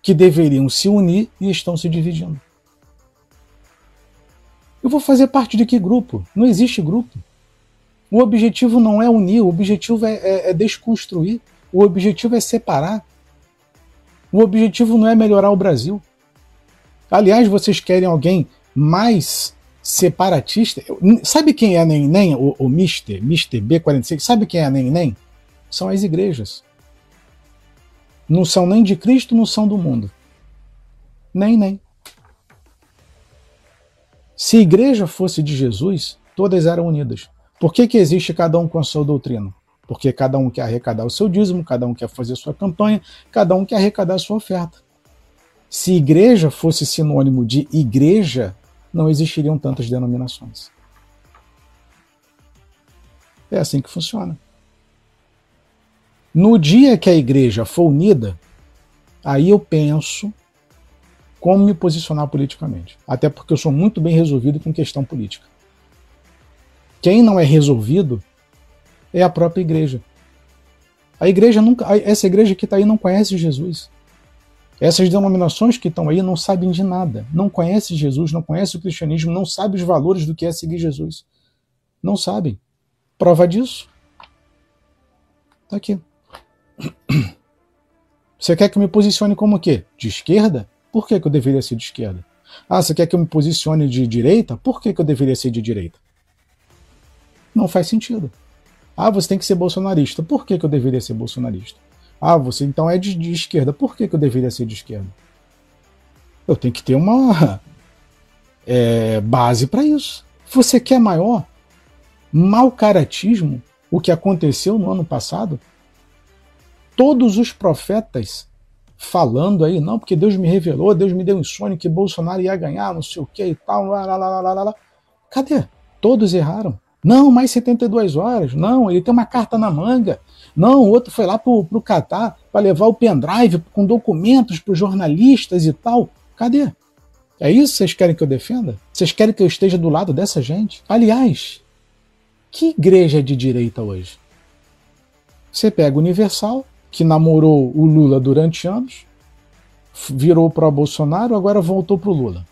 A: que deveriam se unir e estão se dividindo. Eu vou fazer parte de que grupo? Não existe grupo. O objetivo não é unir, o objetivo é, é, é desconstruir, o objetivo é separar. O objetivo não é melhorar o Brasil. Aliás, vocês querem alguém mais separatista? Sabe quem é NEM, o, o Mister, Mister B46? Sabe quem é NEM? São as igrejas. Não são nem de Cristo, não são do mundo. Nem, nem. Se a igreja fosse de Jesus, todas eram unidas. Por que, que existe cada um com a sua doutrina? Porque cada um quer arrecadar o seu dízimo, cada um quer fazer sua campanha, cada um quer arrecadar a sua oferta. Se igreja fosse sinônimo de igreja, não existiriam tantas denominações. É assim que funciona. No dia que a igreja for unida, aí eu penso como me posicionar politicamente. Até porque eu sou muito bem resolvido com questão política. Quem não é resolvido é a própria igreja. A igreja nunca, essa igreja que está aí não conhece Jesus. Essas denominações que estão aí não sabem de nada, não conhecem Jesus, não conhecem o cristianismo, não sabem os valores do que é seguir Jesus. Não sabem. Prova disso? Está aqui. Você quer que eu me posicione como o quê? De esquerda? Por que, que eu deveria ser de esquerda? Ah, você quer que eu me posicione de direita? Por que, que eu deveria ser de direita? Não faz sentido. Ah, você tem que ser bolsonarista. Por que, que eu deveria ser bolsonarista? Ah, você então é de, de esquerda. Por que, que eu deveria ser de esquerda? Eu tenho que ter uma é, base para isso. Você quer maior mau caratismo, o que aconteceu no ano passado, todos os profetas falando aí, não, porque Deus me revelou, Deus me deu um sonho que Bolsonaro ia ganhar, não sei o que e tal, lá, lá, lá, lá, lá, lá. Cadê? Todos erraram. Não, mais 72 horas. Não, ele tem uma carta na manga. Não, o outro foi lá para o Catar para levar o pendrive com documentos para os jornalistas e tal. Cadê? É isso que vocês querem que eu defenda? Vocês querem que eu esteja do lado dessa gente? Aliás, que igreja é de direita hoje? Você pega Universal, que namorou o Lula durante anos, virou para Bolsonaro, agora voltou para o Lula.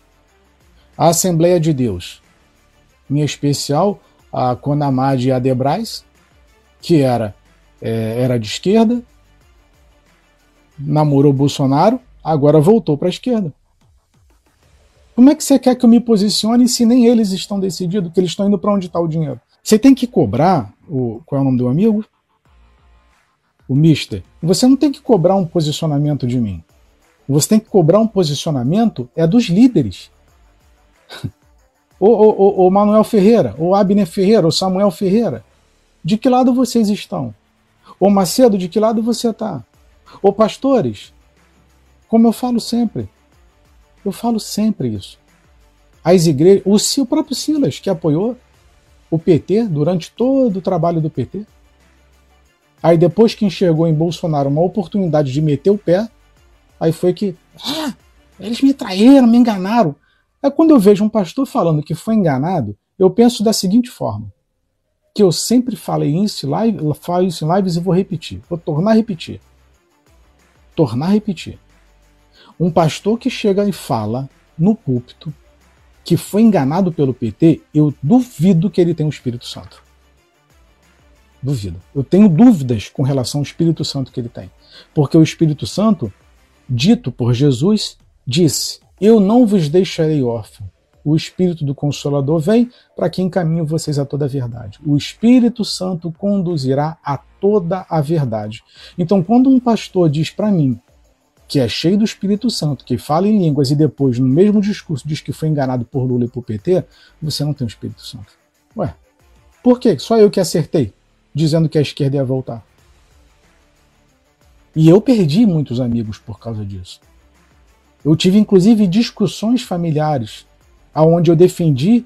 A: A Assembleia de Deus, em especial a Conamad Adebrais, que era, é, era de esquerda, namorou Bolsonaro, agora voltou para a esquerda. Como é que você quer que eu me posicione se nem eles estão decididos que eles estão indo para onde está o dinheiro? Você tem que cobrar o qual é o nome do amigo? o mister, você não tem que cobrar um posicionamento de mim. Você tem que cobrar um posicionamento é dos líderes. o, o, o, Manuel Ferreira, o Abner Ferreira, o Samuel Ferreira. De que lado vocês estão? Ô Macedo, de que lado você está? Ô pastores, como eu falo sempre, eu falo sempre isso. As igrejas, o, o próprio Silas, que apoiou o PT durante todo o trabalho do PT. Aí depois que enxergou em Bolsonaro uma oportunidade de meter o pé, aí foi que, ah, eles me traíram, me enganaram. É quando eu vejo um pastor falando que foi enganado, eu penso da seguinte forma: que eu sempre falei isso, live, falo isso em lives e vou repetir, vou tornar a repetir. Tornar a repetir. Um pastor que chega e fala no púlpito que foi enganado pelo PT, eu duvido que ele tenha o Espírito Santo. Duvido. Eu tenho dúvidas com relação ao Espírito Santo que ele tem. Porque o Espírito Santo, dito por Jesus, disse: Eu não vos deixarei órfão. O Espírito do Consolador vem para que encaminhe vocês a toda a verdade. O Espírito Santo conduzirá a toda a verdade. Então, quando um pastor diz para mim que é cheio do Espírito Santo, que fala em línguas e depois, no mesmo discurso, diz que foi enganado por Lula e por PT, você não tem o Espírito Santo. Ué, por quê? Só eu que acertei, dizendo que a esquerda ia voltar. E eu perdi muitos amigos por causa disso. Eu tive inclusive discussões familiares, aonde eu defendi,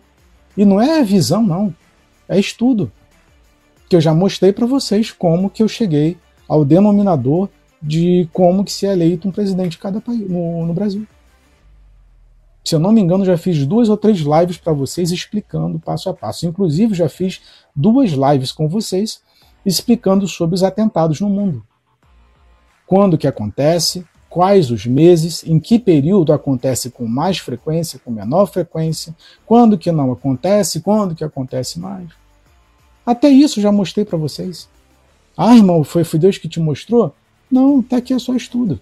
A: e não é visão, não, é estudo. Que eu já mostrei para vocês como que eu cheguei ao denominador de como que se é eleito um presidente de cada país no, no Brasil. Se eu não me engano, já fiz duas ou três lives para vocês explicando passo a passo. Inclusive, já fiz duas lives com vocês explicando sobre os atentados no mundo. Quando que acontece, quais os meses, em que período acontece com mais frequência, com menor frequência, quando que não acontece, quando que acontece mais. Até isso já mostrei para vocês. Ah, irmão, foi, foi Deus que te mostrou? Não, até aqui é só estudo.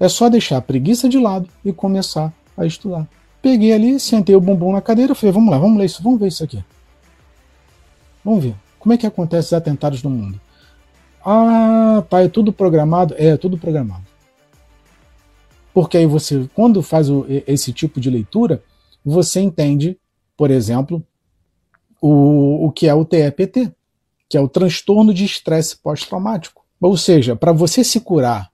A: É só deixar a preguiça de lado e começar a estudar. Peguei ali, sentei o bumbum na cadeira, falei, vamos lá, vamos ler isso, vamos ver isso aqui. Vamos ver. Como é que acontece os atentados no mundo? Ah, tá, é tudo programado? É, é tudo programado. Porque aí você, quando faz o, esse tipo de leitura, você entende, por exemplo, o, o que é o TEPT, que é o transtorno de estresse pós-traumático. Ou seja, para você se curar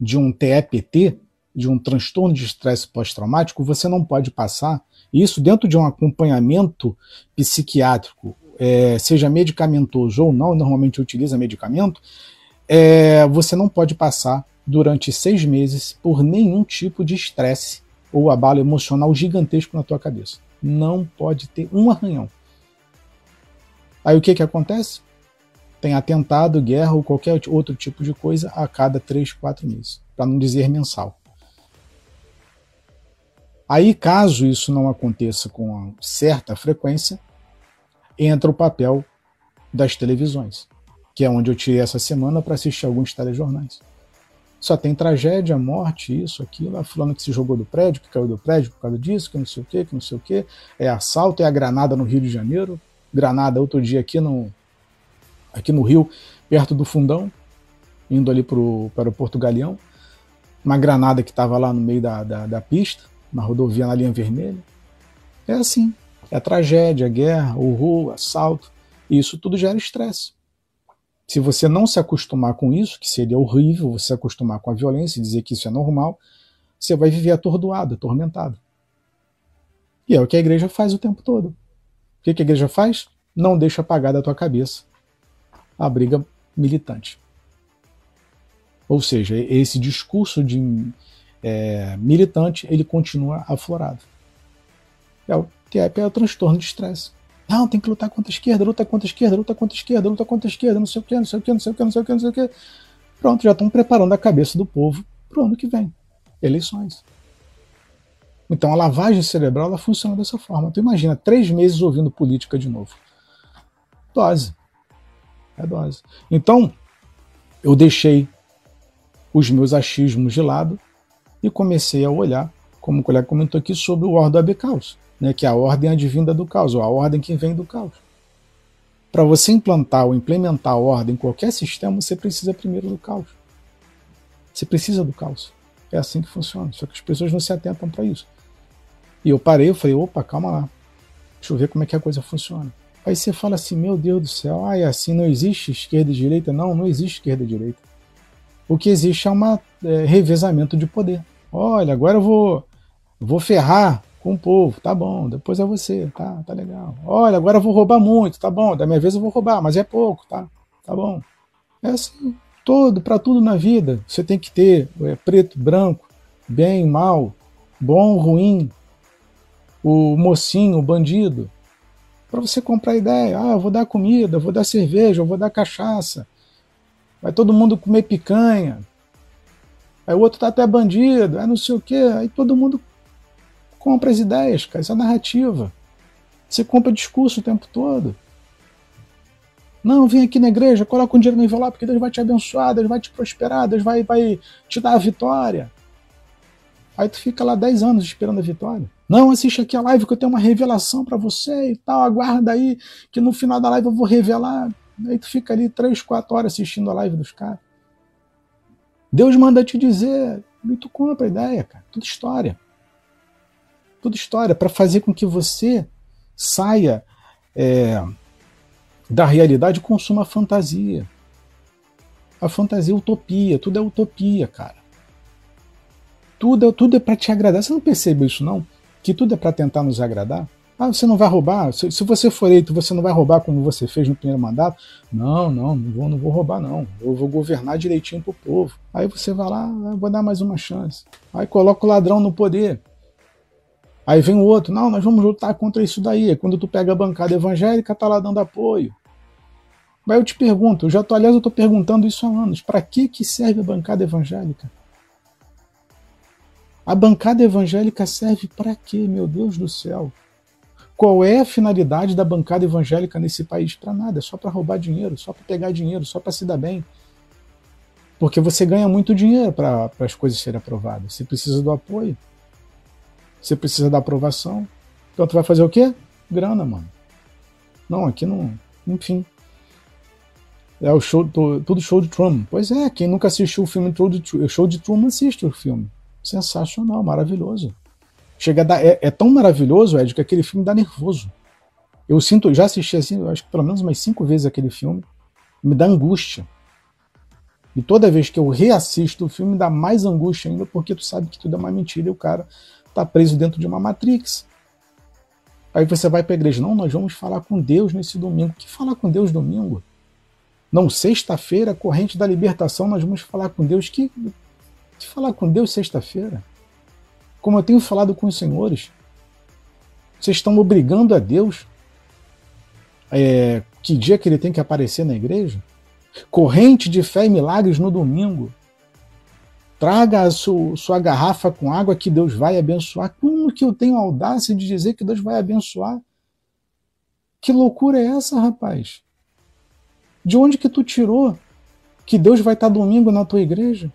A: de um TEPT, de um transtorno de estresse pós-traumático, você não pode passar, isso dentro de um acompanhamento psiquiátrico, é, seja medicamentoso ou não, normalmente utiliza medicamento, é, você não pode passar durante seis meses por nenhum tipo de estresse ou abalo emocional gigantesco na tua cabeça. Não pode ter um arranhão. Aí o que, que acontece? tem atentado, guerra ou qualquer outro tipo de coisa a cada 3, 4 meses, para não dizer mensal. Aí, caso isso não aconteça com certa frequência, entra o papel das televisões, que é onde eu tirei essa semana para assistir alguns telejornais. Só tem tragédia, morte, isso, aquilo, fulano que se jogou do prédio, que caiu do prédio por causa disso, que não sei o que, que não sei o que, é assalto, é a granada no Rio de Janeiro, granada outro dia aqui no, aqui no Rio, perto do Fundão, indo ali para o Porto Galeão. Uma granada que estava lá no meio da, da, da, pista, na rodovia na linha vermelha. É assim. É tragédia, guerra, horror, assalto. Isso tudo gera estresse. Se você não se acostumar com isso, que seria horrível você se acostumar com a violência e dizer que isso é normal, você vai viver atordoado, atormentado. E é o que a igreja faz o tempo todo. O que a igreja faz? Não deixa apagar da tua cabeça a briga militante. Ou seja, esse discurso de é, militante ele continua aflorado. É o TEP é o transtorno de estresse. Não, tem que lutar contra a esquerda, luta contra a esquerda, luta contra a esquerda, luta contra a esquerda, não sei o que, não sei o que, não sei o que, não sei o que, não sei o que. Pronto, já estão preparando a cabeça do povo para o ano que vem. Eleições. Então a lavagem cerebral ela funciona dessa forma. Tu imagina, três meses ouvindo política de novo. Dose é dose. Então, eu deixei os meus achismos de lado e comecei a olhar, como o colega comentou aqui, sobre o ordem do caos, né, que é a ordem advinda do caos, ou a ordem que vem do caos. para você implantar ou implementar a ordem em qualquer sistema, você precisa primeiro do caos. Você precisa do caos. É assim que funciona. Só que as pessoas não se atentam para isso. E eu parei, eu falei, opa, calma lá. Deixa eu ver como é que a coisa funciona. Aí você fala assim, meu Deus do céu, ah, é assim, não existe esquerda e direita? Não, não existe esquerda e direita. O que existe é um é, revezamento de poder. Olha, agora eu vou, vou ferrar com o povo, tá bom, depois é você, tá, tá legal. Olha, agora eu vou roubar muito, tá bom, da minha vez eu vou roubar, mas é pouco, tá, tá bom. É assim, todo, para tudo na vida, você tem que ter é, preto, branco, bem, mal, bom, ruim, o mocinho, o bandido, para você comprar ideia. Ah, eu vou dar comida, eu vou dar cerveja, eu vou dar cachaça. Vai todo mundo comer picanha. Aí o outro tá até bandido, aí não sei o quê. Aí todo mundo compra as ideias, cara. Isso é narrativa. Você compra discurso o tempo todo. Não, vem aqui na igreja, coloca um dinheiro no envelope, porque Deus vai te abençoar, Deus vai te prosperar, Deus vai, vai te dar a vitória. Aí tu fica lá 10 anos esperando a vitória. Não, assiste aqui a live que eu tenho uma revelação para você e tal, aguarda aí que no final da live eu vou revelar. Aí tu fica ali 3, 4 horas assistindo a live dos caras. Deus manda te dizer, e tu compra a ideia, cara. Tudo história tudo história, para fazer com que você saia é, da realidade e consuma a fantasia. A fantasia é utopia, tudo é utopia, cara. Tudo é, tudo é para te agradar. Você não percebe isso, não? Que tudo é para tentar nos agradar? Ah, você não vai roubar? Se, se, você for eleito, você não vai roubar como você fez no primeiro mandato? Não, não, não vou, não vou roubar, não. Eu vou governar direitinho pro povo. Aí você vai lá, ah, vou dar mais uma chance. Aí coloca o ladrão no poder. Aí vem o outro, não, nós vamos lutar contra isso daí. Quando tu pega a bancada evangélica, tá lá dando apoio. Aí eu te pergunto, eu já tô, aliás, eu tô perguntando isso há anos, para que que serve a bancada evangélica? A bancada evangélica serve para quê, meu Deus do céu? Qual é a finalidade da bancada evangélica nesse país? Para nada, é só para roubar dinheiro, só para pegar dinheiro, só para se dar bem. Porque você ganha muito dinheiro para as coisas serem aprovadas. Você precisa do apoio. Você precisa da aprovação. Então tu vai fazer o quê? Grana, mano. Não, aqui não. Enfim. É o show, tudo show de Truman. Pois é, quem nunca assistiu o filme Show de Truman assiste o filme. Sensacional, maravilhoso. Chega dar, é, é, tão maravilhoso, Ed, que aquele filme dá nervoso. Eu sinto, já assisti assim, acho que pelo menos umas cinco vezes aquele filme, me dá angústia. E toda vez que eu reassisto o filme, dá mais angústia ainda, porque tu sabe que tudo é uma mentira e o cara está preso dentro de uma matrix. Aí você vai para a igreja, não, nós vamos falar com Deus nesse domingo. Que falar com Deus domingo? Não, sexta-feira, corrente da libertação, nós vamos falar com Deus. Que, que falar com Deus sexta-feira? Como eu tenho falado com os senhores, vocês estão obrigando a Deus é, que dia que ele tem que aparecer na igreja? Corrente de fé e milagres no domingo. Traga a sua, sua garrafa com água que Deus vai abençoar. Como que eu tenho audácia de dizer que Deus vai abençoar? Que loucura é essa, rapaz? De onde que tu tirou que Deus vai estar domingo na tua igreja?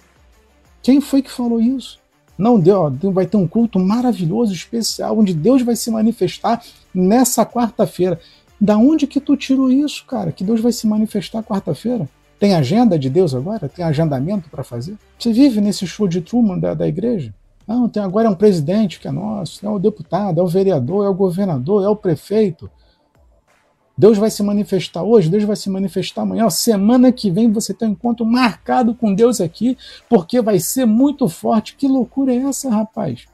A: Quem foi que falou isso? Não, Deus vai ter um culto maravilhoso, especial, onde Deus vai se manifestar nessa quarta-feira. Da onde que tu tirou isso, cara? Que Deus vai se manifestar quarta-feira? Tem agenda de Deus agora? Tem agendamento para fazer? Você vive nesse show de Truman da, da igreja? Não, tem, agora é um presidente que é nosso, é o deputado, é o vereador, é o governador, é o prefeito. Deus vai se manifestar hoje, Deus vai se manifestar amanhã. Semana que vem você tem um encontro marcado com Deus aqui, porque vai ser muito forte. Que loucura é essa, rapaz?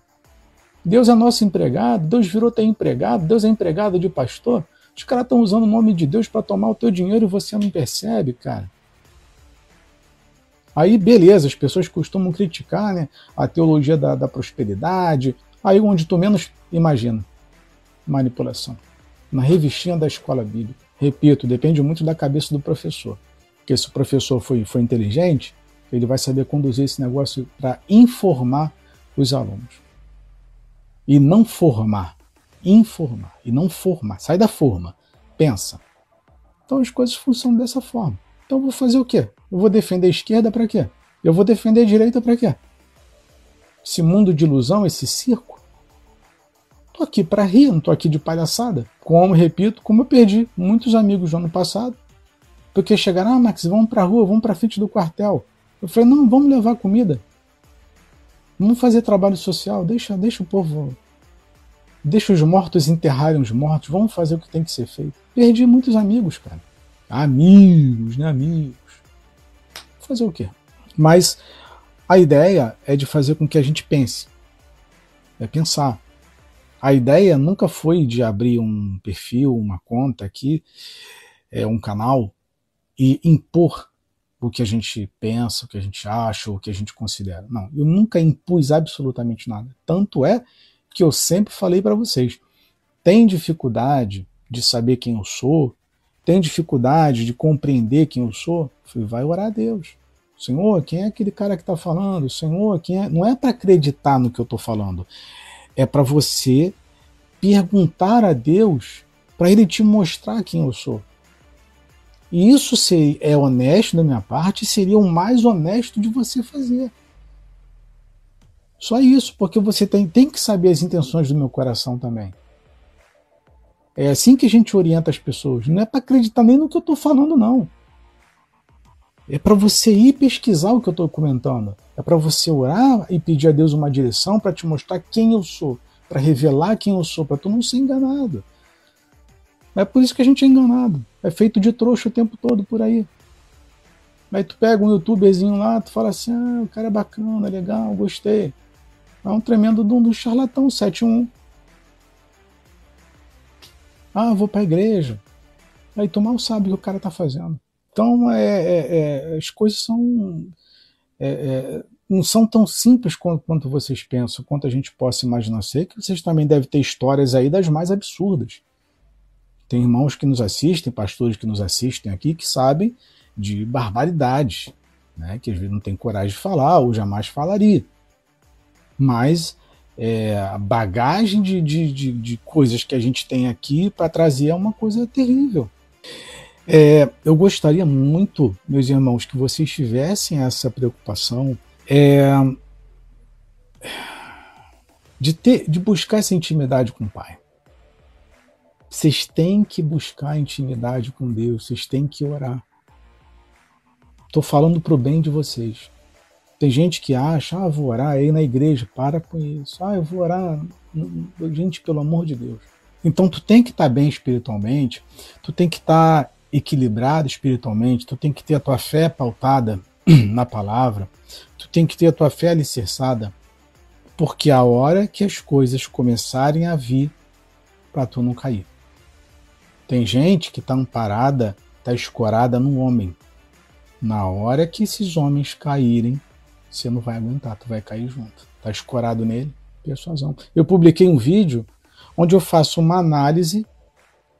A: Deus é nosso empregado, Deus virou teu empregado, Deus é empregado de pastor. Os caras estão usando o nome de Deus para tomar o teu dinheiro e você não percebe, cara. Aí, beleza, as pessoas costumam criticar né, a teologia da, da prosperidade, aí onde tu menos imagina manipulação. Na revistinha da escola bíblica. Repito, depende muito da cabeça do professor. Porque se o professor foi, foi inteligente, ele vai saber conduzir esse negócio para informar os alunos. E não formar. Informar. E não formar. Sai da forma. Pensa. Então as coisas funcionam dessa forma. Então eu vou fazer o quê? Eu vou defender a esquerda para quê? Eu vou defender a direita para quê? Esse mundo de ilusão, esse circo? Tô aqui para rir, não tô aqui de palhaçada. Como, repito, como eu perdi muitos amigos no ano passado. Porque chegaram, ah, Max, vamos pra rua, vamos pra frente do quartel. Eu falei, não, vamos levar comida. Vamos fazer trabalho social, deixa, deixa o povo. Deixa os mortos enterrarem os mortos, vamos fazer o que tem que ser feito. Perdi muitos amigos, cara. Amigos, né? Amigos. Fazer o quê? Mas a ideia é de fazer com que a gente pense. É pensar. A ideia nunca foi de abrir um perfil, uma conta aqui, é, um canal, e impor o que a gente pensa, o que a gente acha, o que a gente considera. Não, eu nunca impus absolutamente nada. Tanto é que eu sempre falei para vocês: tem dificuldade de saber quem eu sou, tem dificuldade de compreender quem eu sou, vai orar a Deus. Senhor, quem é aquele cara que está falando? Senhor, quem é? Não é para acreditar no que eu estou falando é para você perguntar a Deus para ele te mostrar quem eu sou. E isso se é honesto da minha parte, seria o mais honesto de você fazer. Só isso, porque você tem, tem que saber as intenções do meu coração também. É assim que a gente orienta as pessoas. Não é para acreditar nem no que eu estou falando, não. É para você ir pesquisar o que eu estou comentando. É para você orar e pedir a Deus uma direção para te mostrar quem eu sou, para revelar quem eu sou, para tu não ser enganado. É por isso que a gente é enganado. É feito de trouxa o tempo todo por aí. Aí tu pega um youtuberzinho lá, tu fala assim, ah, o cara é bacana, legal, gostei. É um tremendo do, do charlatão 71. Ah, vou pra igreja. Aí tu mal sabe o que o cara tá fazendo. Então, é, é, é, as coisas são. É, é, não são tão simples quanto, quanto, vocês pensam, quanto a gente possa imaginar ser, que vocês também devem ter histórias aí das mais absurdas. Tem irmãos que nos assistem, pastores que nos assistem aqui, que sabem de barbaridades, né, que às vezes não tem coragem de falar ou jamais falaria. Mas é, a bagagem de, de, de, de coisas que a gente tem aqui para trazer é uma coisa terrível. É, eu gostaria muito, meus irmãos, que vocês tivessem essa preocupação é, de, ter, de buscar essa intimidade com o Pai. Vocês têm que buscar intimidade com Deus, vocês têm que orar. Estou falando para o bem de vocês. Tem gente que acha, ah, vou orar aí na igreja, para com isso. Ah, eu vou orar. Gente, pelo amor de Deus. Então tu tem que estar tá bem espiritualmente, tu tem que estar tá equilibrado espiritualmente, tu tem que ter a tua fé pautada na palavra, tu tem que ter a tua fé alicerçada, porque a hora que as coisas começarem a vir para tu não cair. Tem gente que está amparada, está escorada no homem. Na hora que esses homens caírem, você não vai aguentar, tu vai cair junto. Está escorado nele, persuasão. Eu publiquei um vídeo onde eu faço uma análise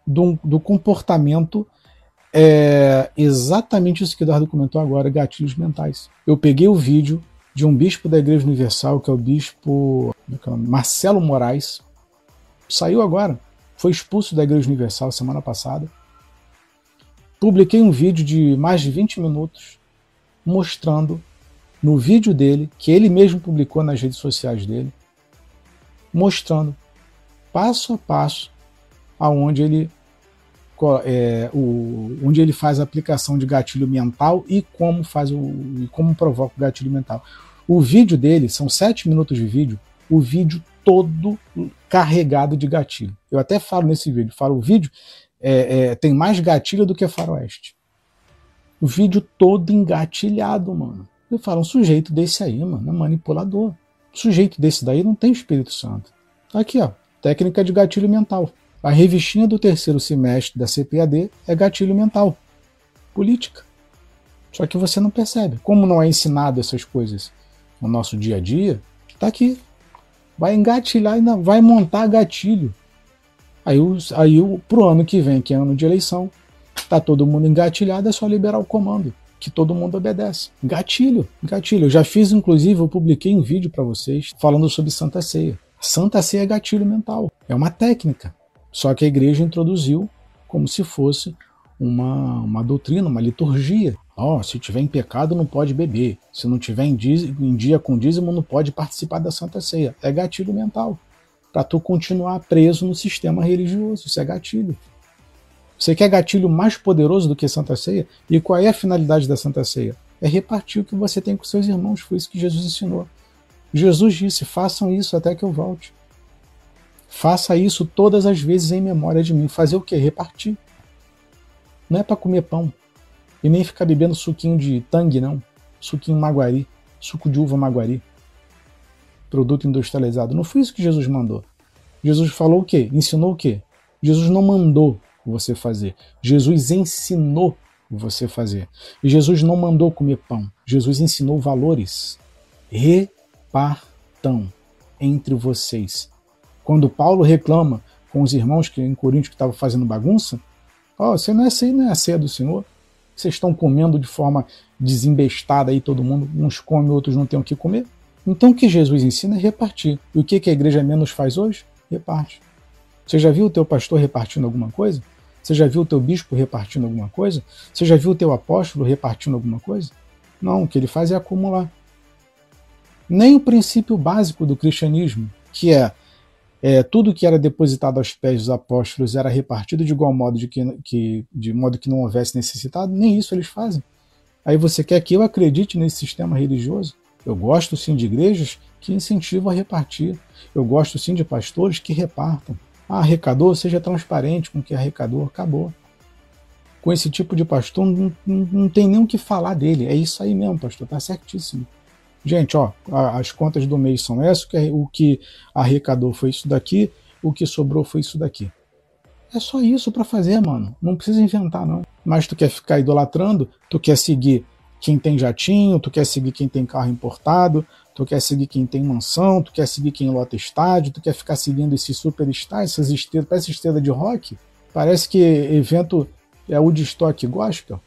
A: do, do comportamento é exatamente isso que o Eduardo comentou agora, gatilhos mentais. Eu peguei o vídeo de um bispo da Igreja Universal, que é o bispo é é Marcelo Moraes, saiu agora, foi expulso da Igreja Universal semana passada. Publiquei um vídeo de mais de 20 minutos mostrando no vídeo dele, que ele mesmo publicou nas redes sociais dele, mostrando passo a passo aonde ele é, o, onde ele faz a aplicação de gatilho mental e como faz o e como provoca o gatilho mental. O vídeo dele são sete minutos de vídeo, o vídeo todo carregado de gatilho. Eu até falo nesse vídeo, falo o vídeo é, é, tem mais gatilho do que faroeste. O vídeo todo engatilhado, mano. Eu falo, um sujeito desse aí, mano, é manipulador. Sujeito desse daí não tem Espírito Santo. Aqui, ó, técnica de gatilho mental. A revistinha do terceiro semestre da CPAD é gatilho mental, política. Só que você não percebe. Como não é ensinado essas coisas no nosso dia a dia, está aqui. Vai engatilhar vai montar gatilho. Aí, aí pro ano que vem, que é ano de eleição, tá todo mundo engatilhado, é só liberar o comando, que todo mundo obedece. Gatilho, gatilho. Eu já fiz, inclusive, eu publiquei um vídeo para vocês falando sobre Santa Ceia. Santa Ceia é gatilho mental. É uma técnica. Só que a igreja introduziu como se fosse uma, uma doutrina, uma liturgia. Oh, se tiver em pecado, não pode beber. Se não tiver em, em dia com dízimo, não pode participar da Santa Ceia. É gatilho mental. para tu continuar preso no sistema religioso. Isso é gatilho. Você quer gatilho mais poderoso do que Santa Ceia? E qual é a finalidade da Santa Ceia? É repartir o que você tem com seus irmãos. Foi isso que Jesus ensinou. Jesus disse: façam isso até que eu volte. Faça isso todas as vezes em memória de mim. Fazer o quê? Repartir. Não é para comer pão. E nem ficar bebendo suquinho de tangue, não. Suquinho maguari. Suco de uva maguari. Produto industrializado. Não foi isso que Jesus mandou. Jesus falou o quê? Ensinou o quê? Jesus não mandou você fazer. Jesus ensinou você fazer. E Jesus não mandou comer pão. Jesus ensinou valores. Repartam entre vocês. Quando Paulo reclama com os irmãos que em Corinto que estavam fazendo bagunça, ó, oh, você não é ceia, não é a ceia do Senhor. Vocês estão comendo de forma desembestada aí todo mundo, uns comem, outros não têm o que comer. Então o que Jesus ensina é repartir. E o que, que a igreja menos faz hoje? Reparte. Você já viu o teu pastor repartindo alguma coisa? Você já viu o teu bispo repartindo alguma coisa? Você já viu o teu apóstolo repartindo alguma coisa? Não, o que ele faz é acumular. Nem o princípio básico do cristianismo, que é é, tudo que era depositado aos pés dos apóstolos era repartido de igual modo de que, que, de modo que não houvesse necessitado, nem isso eles fazem. Aí você quer que eu acredite nesse sistema religioso? Eu gosto sim de igrejas que incentivam a repartir. Eu gosto sim de pastores que repartam. Arrecadou, seja transparente com o que arrecadou, acabou. Com esse tipo de pastor, não, não, não tem nem o que falar dele. É isso aí mesmo, pastor, tá certíssimo. Gente, ó, as contas do mês são essas, o que arrecadou foi isso daqui, o que sobrou foi isso daqui. É só isso para fazer, mano. Não precisa inventar, não. Mas tu quer ficar idolatrando, tu quer seguir quem tem jatinho, tu quer seguir quem tem carro importado, tu quer seguir quem tem mansão, tu quer seguir quem lota estádio, tu quer ficar seguindo esses superstars, essas estrelas, parece estrela de rock. Parece que evento é o de estoque gospel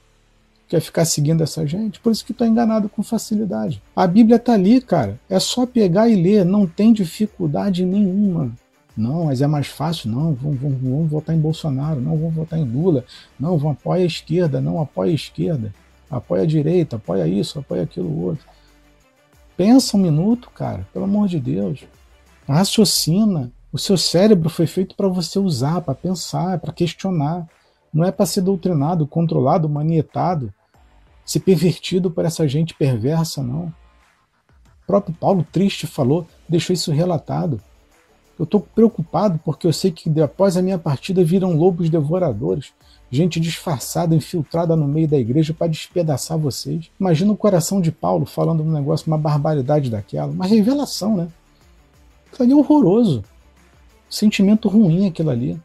A: quer ficar seguindo essa gente, por isso que está enganado com facilidade. A Bíblia está ali, cara, é só pegar e ler, não tem dificuldade nenhuma. Não, mas é mais fácil, não, vamos, vamos, vamos votar em Bolsonaro, não, vamos votar em Lula, não, vamos apoia a esquerda, não apoia a esquerda, apoia a direita, apoia isso, apoia aquilo outro. Pensa um minuto, cara, pelo amor de Deus. Raciocina. O seu cérebro foi feito para você usar, para pensar, para questionar. Não é para ser doutrinado, controlado, manietado, ser pervertido por essa gente perversa, não. O próprio Paulo, triste, falou, deixou isso relatado. Eu estou preocupado porque eu sei que após a minha partida viram lobos devoradores, gente disfarçada, infiltrada no meio da igreja para despedaçar vocês. Imagina o coração de Paulo falando um negócio, uma barbaridade daquela, uma revelação, né? Aquilo ali é horroroso. Sentimento ruim aquilo ali.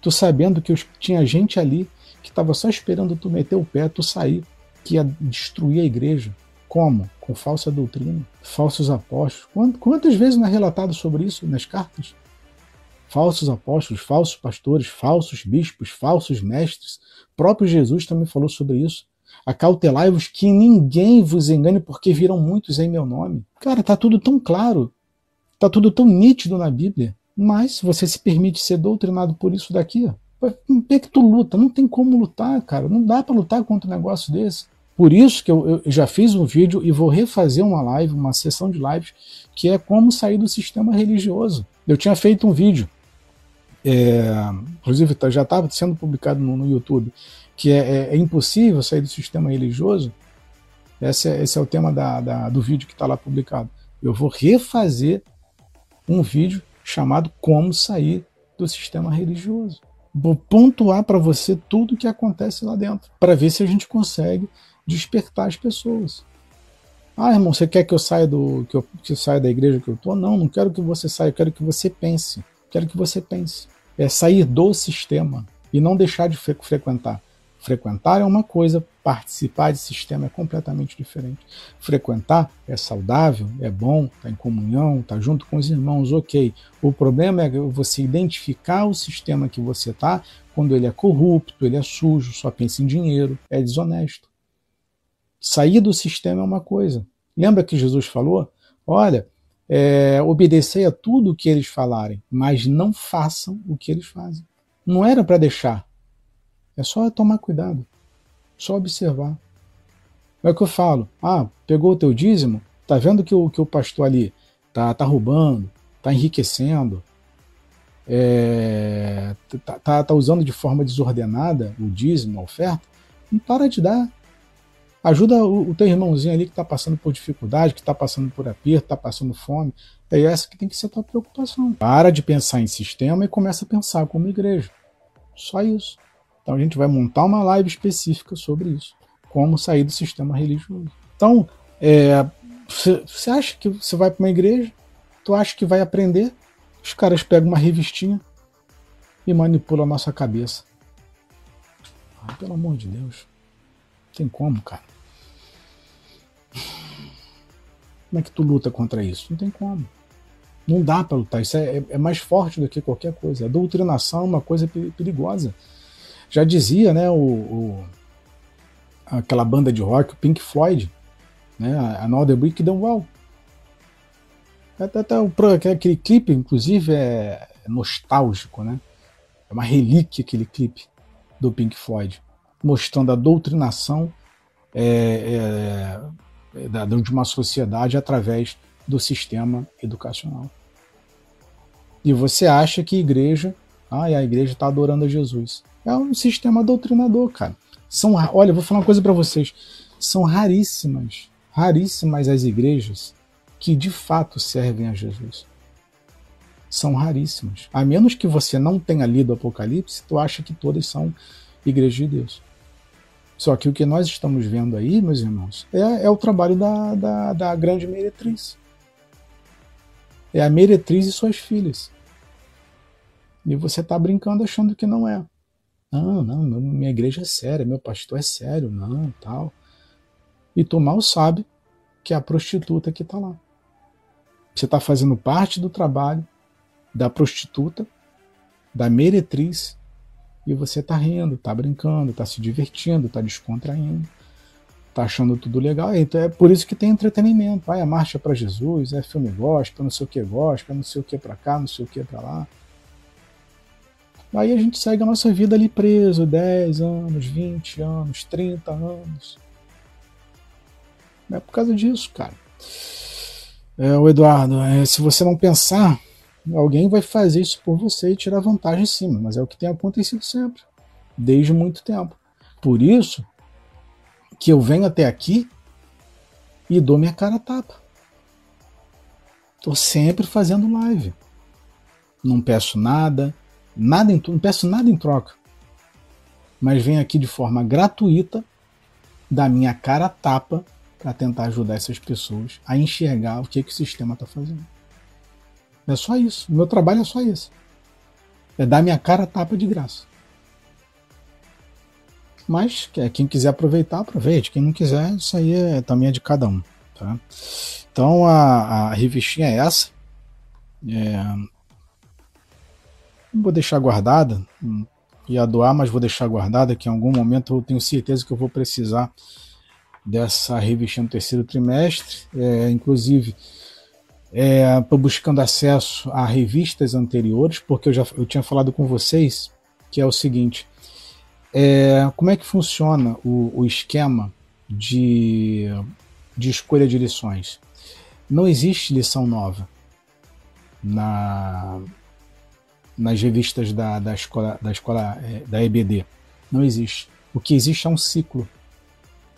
A: Tu sabendo que tinha gente ali que estava só esperando tu meter o pé, tu sair, que ia destruir a igreja. Como? Com falsa doutrina, falsos apóstolos. Quantas vezes não é relatado sobre isso nas cartas? Falsos apóstolos, falsos pastores, falsos bispos, falsos mestres. O próprio Jesus também falou sobre isso. Acautelai-vos que ninguém vos engane, porque viram muitos em meu nome. Cara, tá tudo tão claro, tá tudo tão nítido na Bíblia. Mas se você se permite ser doutrinado por isso daqui, por que tu luta? Não tem como lutar, cara. Não dá para lutar contra um negócio desse. Por isso que eu, eu, já fiz um vídeo e vou refazer uma live, uma sessão de lives, que é como sair do sistema religioso. Eu tinha feito um vídeo, é, inclusive tá, já estava sendo publicado no, no YouTube, que é, é, é, impossível sair do sistema religioso. Esse é, esse é o tema da, da, do vídeo que está lá publicado. Eu vou refazer um vídeo chamado Como Sair do Sistema Religioso. Vou pontuar para você tudo o que acontece lá dentro, para ver se a gente consegue despertar as pessoas. Ah, irmão, você quer que eu saia do que eu, que eu saia da igreja que eu tô? Não, não quero que você saia, eu quero que você pense. Quero que você pense. É sair do sistema e não deixar de frequentar. Frequentar é uma coisa, participar de sistema é completamente diferente. Frequentar é saudável, é bom, está em comunhão, está junto com os irmãos, ok. O problema é você identificar o sistema que você está quando ele é corrupto, ele é sujo, só pensa em dinheiro, é desonesto. Sair do sistema é uma coisa. Lembra que Jesus falou? Olha, é, obedecei a tudo o que eles falarem, mas não façam o que eles fazem. Não era para deixar, é só tomar cuidado, só observar. É o que eu falo. Ah, pegou o teu dízimo? Tá vendo que o, que o pastor ali tá, tá roubando, está enriquecendo, é, tá, tá, tá, usando de forma desordenada o dízimo, a oferta, não para de dar. Ajuda o, o teu irmãozinho ali que está passando por dificuldade, que está passando por aperto, está passando fome. É essa que tem que ser a tua preocupação. Para de pensar em sistema e começa a pensar como igreja. Só isso. Então a gente vai montar uma live específica sobre isso. Como sair do sistema religioso. Então, você é, acha que você vai para uma igreja, tu acha que vai aprender, os caras pegam uma revistinha e manipulam a nossa cabeça. Ah, pelo amor de Deus. Não tem como, cara. Como é que tu luta contra isso? Não tem como. Não dá para lutar. Isso é, é, mais forte do que qualquer coisa. A doutrinação é uma coisa perigosa. Já dizia, né, o, o aquela banda de rock, o Pink Floyd, né, Another Brick Done Well. Até, até o, aquele clipe, inclusive, é nostálgico, né? É uma relíquia aquele clipe do Pink Floyd, mostrando a doutrinação é, é, é de uma sociedade através do sistema educacional. E você acha que igreja, ah, a igreja está adorando a Jesus. É um sistema doutrinador, cara. São, olha, eu vou falar uma coisa para vocês. São raríssimas, raríssimas as igrejas que de fato servem a Jesus. São raríssimas. A menos que você não tenha lido o Apocalipse, tu acha que todas são igrejas de Deus. Só que o que nós estamos vendo aí, meus irmãos, é, é o trabalho da, da, da grande meretriz. É a meretriz e suas filhas. E você está brincando achando que não é. Não, não, minha igreja é séria, meu pastor é sério, não, tal. E tu mal sabe que é a prostituta que está lá. Você está fazendo parte do trabalho da prostituta, da meretriz, e você está rindo, está brincando, está se divertindo, está descontraindo, está achando tudo legal. Então é por isso que tem entretenimento. Vai a marcha para Jesus, é filme gospel, não sei o que gospel, não sei o que para cá, não sei o que para lá. Aí a gente segue a nossa vida ali preso, 10 anos, 20 anos, 30 anos. É por causa disso, cara. É, o Eduardo, é, se você não pensar, alguém vai fazer isso por você e tirar vantagem em cima, mas é o que tem acontecido sempre, desde muito tempo. Por isso que eu venho até aqui e dou minha cara tapa. Tô sempre fazendo live. Não peço nada, nada em, não peço nada em troca. Mas venho aqui de forma gratuita, da minha cara tapa para tentar ajudar essas pessoas a enxergar o que, que o sistema está fazendo. É só isso. O meu trabalho é só isso. É dar minha cara tapa de graça. Mas quem quiser aproveitar, aproveite. Quem não quiser, isso aí é, também é de cada um. Tá? Então a, a revistinha é essa. É, vou deixar guardada. Ia doar, mas vou deixar guardada, que em algum momento eu tenho certeza que eu vou precisar dessa revista no terceiro trimestre. É, inclusive, é, buscando acesso a revistas anteriores, porque eu já eu tinha falado com vocês que é o seguinte: é, como é que funciona o, o esquema de, de escolha de lições? Não existe lição nova na, nas revistas da, da escola, da, escola é, da EBD. Não existe. O que existe é um ciclo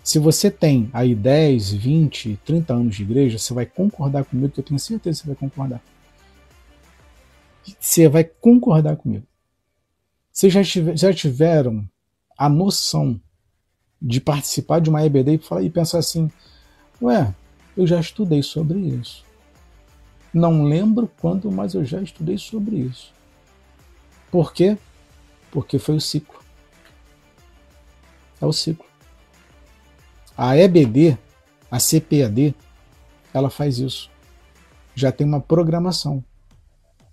A: se você tem aí 10, 20, 30 anos de igreja, você vai concordar comigo, que eu tenho certeza que você vai concordar. Você vai concordar comigo. Vocês já, tiver, já tiveram a noção de participar de uma EBD e, pensar assim: ué, eu já estudei sobre isso. Não lembro quando, mas eu já estudei sobre isso. Por quê? Porque foi o ciclo. É o ciclo. A EBD, a CPAD, ela faz isso. Já tem uma programação.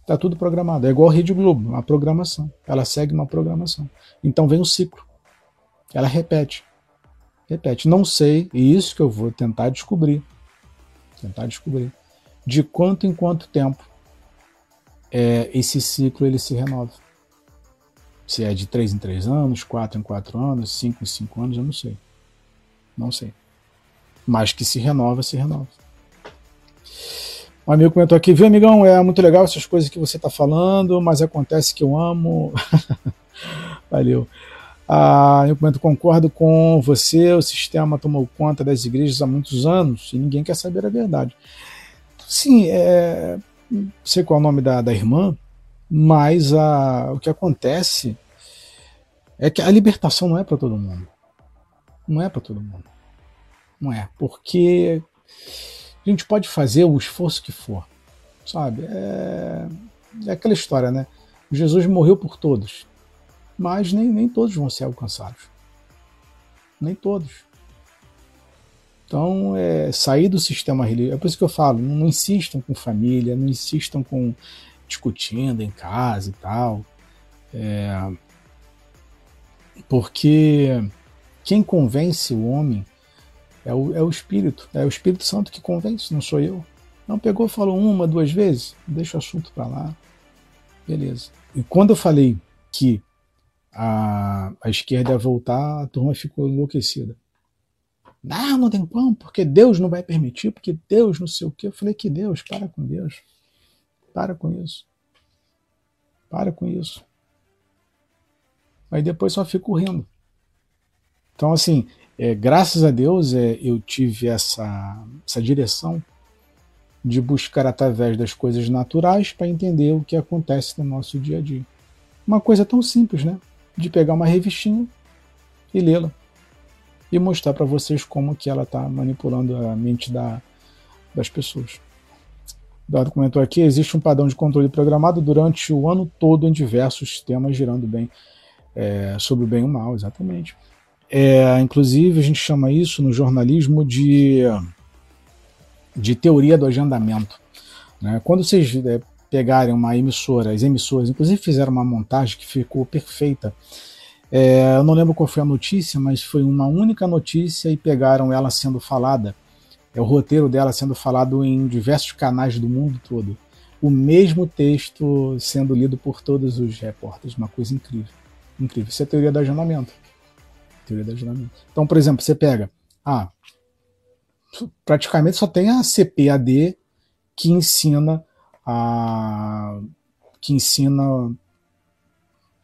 A: Está tudo programado. É igual a Rede Globo, uma programação. Ela segue uma programação. Então vem o ciclo. Ela repete. Repete. Não sei, e isso que eu vou tentar descobrir. Tentar descobrir. De quanto em quanto tempo é, esse ciclo ele se renova. Se é de 3 em 3 anos, 4 em 4 anos, 5 em 5 anos, eu não sei. Não sei. Mas que se renova, se renova. Um amigo comentou aqui, viu, amigão? É muito legal essas coisas que você está falando, mas acontece que eu amo. Valeu. Ah, eu comento, concordo com você, o sistema tomou conta das igrejas há muitos anos e ninguém quer saber a verdade. Sim, é, não sei qual é o nome da, da irmã, mas a, o que acontece é que a libertação não é para todo mundo. Não é para todo mundo. Não é. Porque a gente pode fazer o esforço que for. Sabe? É, é aquela história, né? Jesus morreu por todos mas nem, nem todos vão ser alcançados. Nem todos. Então, é, sair do sistema religioso. É por isso que eu falo: não, não insistam com família, não insistam com discutindo em casa e tal. É, porque quem convence o homem é o, é o Espírito, é o Espírito Santo que convence, não sou eu. Não pegou, falou uma, duas vezes, deixa o assunto para lá, beleza. E quando eu falei que a, a esquerda ia voltar, a turma ficou enlouquecida. Não, não tem como, porque Deus não vai permitir, porque Deus não sei o quê. Eu falei que Deus, para com Deus. Para com isso. Para com isso. Aí depois só fico rindo. Então, assim, é, graças a Deus é, eu tive essa, essa direção de buscar através das coisas naturais para entender o que acontece no nosso dia a dia. Uma coisa tão simples, né? de pegar uma revistinha e lê-la e mostrar para vocês como que ela está manipulando a mente da, das pessoas. Dado comentou aqui, existe um padrão de controle programado durante o ano todo em diversos temas girando bem é, sobre o bem e o mal, exatamente. É, inclusive, a gente chama isso no jornalismo de, de teoria do agendamento. Né? Quando vocês é, pegarem uma emissora, as emissoras, inclusive fizeram uma montagem que ficou perfeita. É, eu não lembro qual foi a notícia, mas foi uma única notícia e pegaram ela sendo falada, é o roteiro dela sendo falado em diversos canais do mundo todo. O mesmo texto sendo lido por todos os repórteres, uma coisa incrível. Incrível. Isso é teoria do agendamento. Teoria agendamento. Então, por exemplo, você pega, ah, praticamente só tem a CPAD que ensina a, que ensina,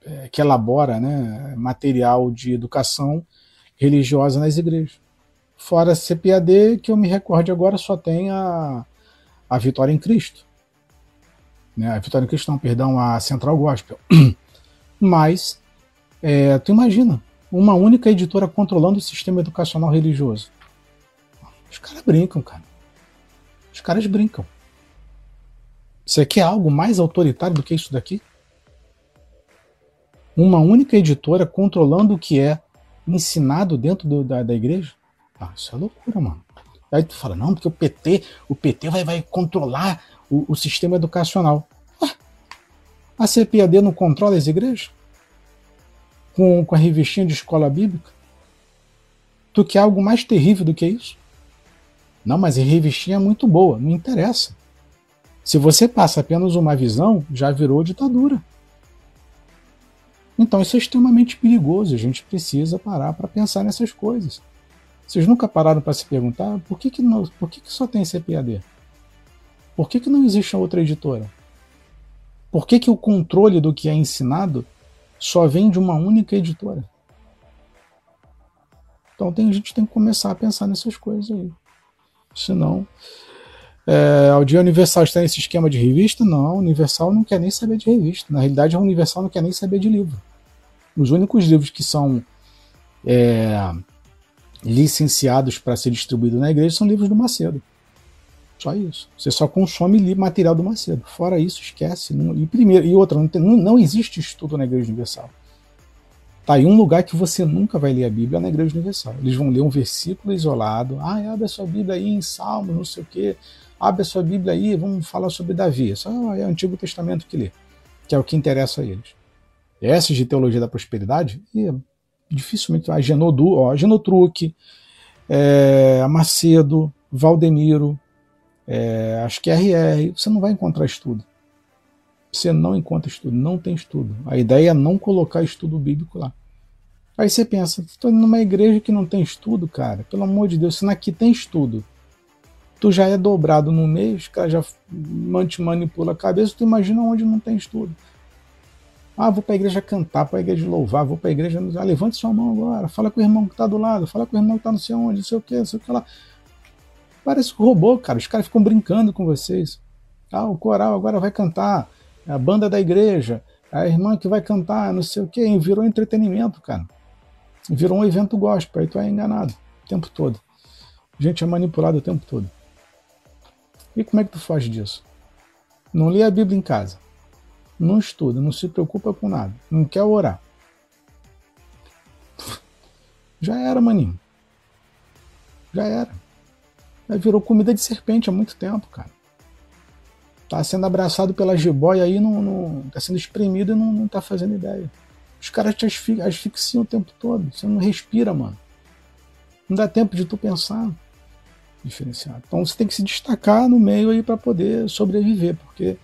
A: é, que elabora né, material de educação religiosa nas igrejas. Fora a CPAD, que eu me recorde agora, só tem a, a Vitória em Cristo. Né, a Vitória em Cristo, não, perdão, a Central Gospel. Mas, é, tu imagina, uma única editora controlando o sistema educacional religioso. Os caras brincam, cara. Os caras brincam. Você quer algo mais autoritário do que isso daqui? Uma única editora controlando o que é ensinado dentro do, da, da igreja? Ah, isso é loucura, mano. Aí tu fala, não, porque o PT, o PT vai, vai controlar o, o sistema educacional. Ué, a CPAD não controla as igrejas? Com, com a revistinha de escola bíblica? Tu quer algo mais terrível do que isso? Não, mas a revistinha é muito boa, não interessa. Se você passa apenas uma visão, já virou ditadura. Então isso é extremamente perigoso, a gente precisa parar para pensar nessas coisas. Vocês nunca pararam para se perguntar por que, que, não, por que, que só tem CPAD? Por que, que não existe outra editora? Por que, que o controle do que é ensinado só vem de uma única editora? Então tem, a gente tem que começar a pensar nessas coisas aí. Senão, é, o dia Universal está nesse esquema de revista? Não, Universal não quer nem saber de revista. Na realidade, a Universal não quer nem saber de livro. Os únicos livros que são é, licenciados para ser distribuídos na igreja são livros do Macedo. Só isso. Você só consome material do Macedo. Fora isso, esquece. Não, e, primeiro, e outra, não, tem, não, não existe estudo na Igreja Universal. Tá aí um lugar que você nunca vai ler a Bíblia na Igreja Universal. Eles vão ler um versículo isolado. Ah, abre a sua Bíblia aí em Salmos, não sei o quê. Abre a sua Bíblia aí, vamos falar sobre Davi. Só é o Antigo Testamento que lê, que é o que interessa a eles. Essas de teologia da prosperidade, e dificilmente a Genodu, ó, Genotruque, é, Macedo, Valdemiro, é, acho que RR, você não vai encontrar estudo. Você não encontra estudo, não tem estudo. A ideia é não colocar estudo bíblico lá. Aí você pensa, estou numa igreja que não tem estudo, cara. Pelo amor de Deus, se aqui tem estudo, tu já é dobrado no meio, os caras já te manipula a cabeça, tu imagina onde não tem estudo. Ah, vou para a igreja cantar, para a igreja louvar, vou para a igreja. Ah, levante sua mão agora, fala com o irmão que está do lado, fala com o irmão que está não sei onde, não sei o que, não sei o que lá. Parece um robô, cara. Os caras ficam brincando com vocês. Ah, o coral agora vai cantar, é a banda da igreja, a irmã que vai cantar, não sei o que, virou entretenimento, cara. Virou um evento gospel, aí tu é enganado o tempo todo. A gente é manipulado o tempo todo. E como é que tu foge disso? Não lê a Bíblia em casa. Não estuda, não se preocupa com nada. Não quer orar. Já era, maninho. Já era. Virou comida de serpente há muito tempo, cara. Tá sendo abraçado pela jiboia aí, não, não, tá sendo espremido e não, não tá fazendo ideia. Os caras te asfixiam o tempo todo. Você não respira, mano. Não dá tempo de tu pensar diferenciado. Então você tem que se destacar no meio aí para poder sobreviver, porque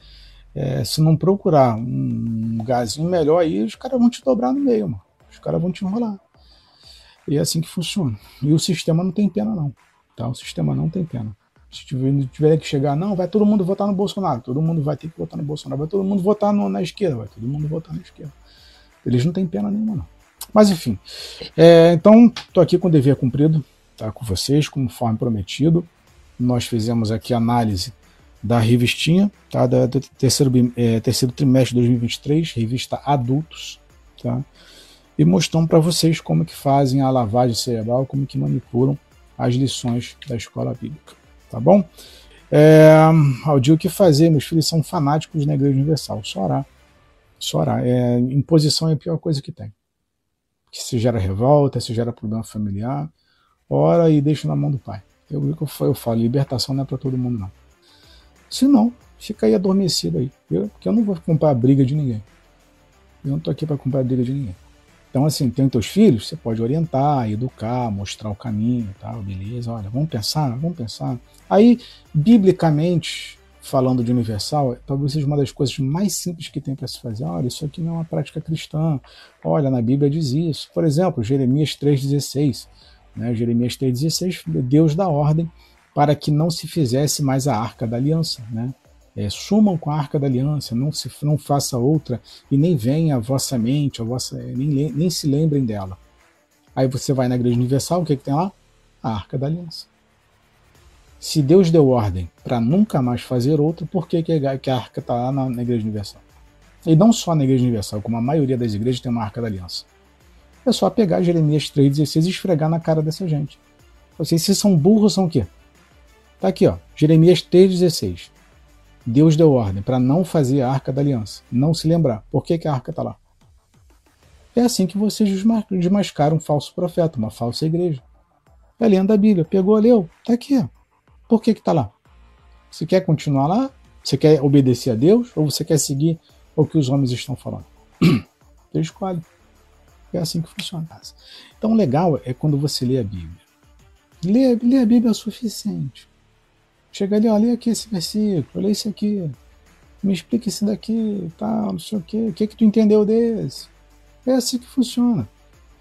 A: é, se não procurar um gazinho melhor aí, os caras vão te dobrar no meio, mano. Os caras vão te enrolar. E é assim que funciona. E o sistema não tem pena, não. Tá? O sistema não tem pena. Se tiver, tiver que chegar, não, vai todo mundo votar no Bolsonaro. Todo mundo vai ter que votar no Bolsonaro. Vai todo mundo votar no, na esquerda. Vai todo mundo votar na esquerda. Eles não têm pena nenhuma, não. Mas enfim. É, então, estou aqui com o dever cumprido tá, com vocês, conforme prometido. Nós fizemos aqui análise da revistinha, tá, da, do terceiro, é, terceiro trimestre de 2023, revista Adultos, tá, e mostramos para vocês como que fazem a lavagem cerebral, como que manipulam as lições da escola bíblica, tá bom? É, ao o que fazer, meus filhos são fanáticos na Igreja Universal, só orar, só orar, é, imposição é a pior coisa que tem, que se gera revolta, se gera problema familiar, ora e deixa na mão do Pai. Eu, eu, eu falo, libertação não é para todo mundo, não. Se não, fica aí adormecido aí. Porque eu não vou comprar a briga de ninguém. Eu não tô aqui para comprar a briga de ninguém. Então, assim, tem teus filhos, você pode orientar, educar, mostrar o caminho tal, beleza, olha, vamos pensar, vamos pensar. Aí, biblicamente, falando de universal, talvez seja uma das coisas mais simples que tem para se fazer. Olha, isso aqui não é uma prática cristã. Olha, na Bíblia diz isso. Por exemplo, Jeremias 3,16 né, Jeremias 3,16, Deus dá ordem para que não se fizesse mais a arca da aliança. Né? É, sumam com a arca da aliança, não, se, não faça outra, e nem venha a vossa mente, a vossa, nem, nem se lembrem dela. Aí você vai na Igreja Universal, o que, que tem lá? A arca da aliança. Se Deus deu ordem para nunca mais fazer outra, por que, que a arca está lá na, na Igreja Universal? E não só na Igreja Universal, como a maioria das igrejas tem uma arca da aliança. É só pegar Jeremias 3,16 e esfregar na cara dessa gente. Vocês, se são burros, são o quê? Tá aqui, ó. Jeremias 3,16. Deus deu ordem para não fazer a arca da aliança. Não se lembrar. Por que, que a arca está lá? É assim que vocês desmascaram um falso profeta, uma falsa igreja. É lendo a Bíblia. Pegou, leu. Tá aqui. Por que que tá lá? Você quer continuar lá? Você quer obedecer a Deus? Ou você quer seguir o que os homens estão falando? Você escolhe. É assim que funciona. Então, o legal é quando você lê a Bíblia. Lê, lê a Bíblia é o suficiente. Chega ali, lê aqui esse versículo, lê esse aqui. Me explica esse daqui, tal, não sei o quê. O que que tu entendeu desse? É assim que funciona.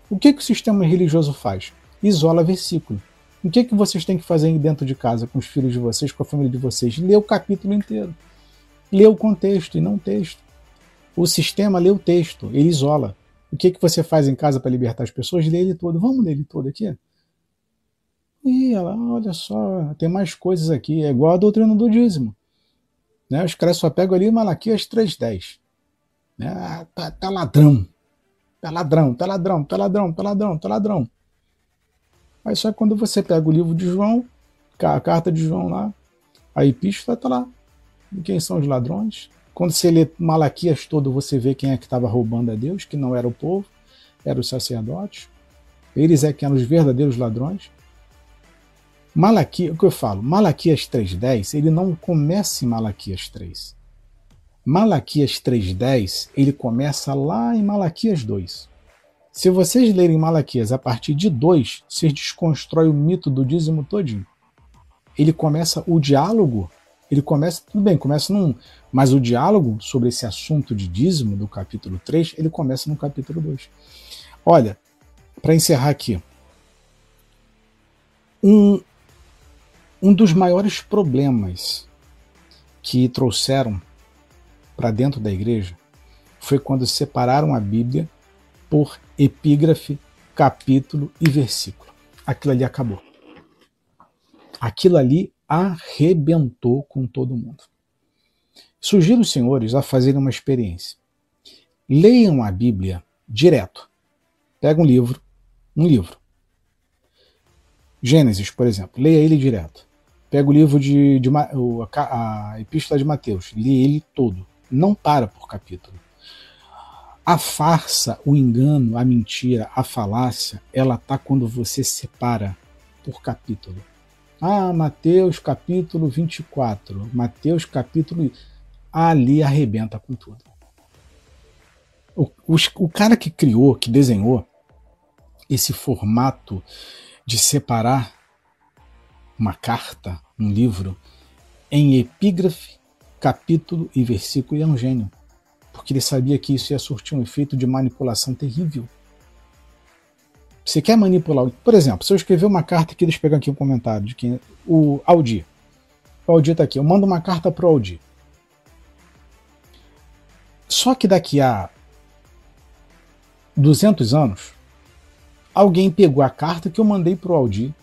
A: O que que o sistema religioso faz? Isola versículo. O que que vocês têm que fazer dentro de casa com os filhos de vocês, com a família de vocês? Lê o capítulo inteiro. Lê o contexto e não o texto. O sistema lê o texto, ele isola. O que, que você faz em casa para libertar as pessoas? Lê ele todo. Vamos ler ele todo aqui? Ela, olha só, tem mais coisas aqui. É igual a doutrina do dízimo. Né? Os caras só pegam ali Malaquias 3.10. Né? Ah, tá, tá ladrão. Tá ladrão, tá ladrão, tá ladrão, tá ladrão, tá ladrão. Só que quando você pega o livro de João, a carta de João lá, a epístola tá lá. E quem são os ladrões? Quando você lê Malaquias todo, você vê quem é que estava roubando a Deus, que não era o povo, eram os sacerdotes. Eles é que eram os verdadeiros ladrões. Malaquias, o que eu falo? Malaquias 3.10, ele não começa em Malaquias 3. Malaquias 3.10, ele começa lá em Malaquias 2. Se vocês lerem Malaquias a partir de 2, vocês desconstrói o mito do dízimo todinho. Ele começa o diálogo ele começa, tudo bem, começa num. Mas o diálogo sobre esse assunto de dízimo do capítulo 3, ele começa no capítulo 2. Olha, para encerrar aqui. Um, Um dos maiores problemas que trouxeram para dentro da igreja foi quando separaram a Bíblia por epígrafe, capítulo e versículo. Aquilo ali acabou. Aquilo ali arrebentou com todo mundo. Sugiro os senhores a fazerem uma experiência. Leiam a Bíblia direto. Pega um livro, um livro. Gênesis, por exemplo, leia ele direto. Pega o livro de, de a, a Epístola de Mateus, lê ele todo. Não para por capítulo. A farsa, o engano, a mentira, a falácia, ela tá quando você separa por capítulo. Ah, Mateus capítulo 24, Mateus capítulo. Ali arrebenta com tudo. O, o, o cara que criou, que desenhou esse formato de separar uma carta, um livro, em epígrafe, capítulo e versículo, e é um gênio porque ele sabia que isso ia surtir um efeito de manipulação terrível. Você quer manipular. Por exemplo, se eu escrever uma carta aqui, deixa eu pegar aqui um comentário de quem. O Aldi. O Aldi está aqui. Eu mando uma carta para o Aldi. Só que daqui a 200 anos, alguém pegou a carta que eu mandei para o Aldi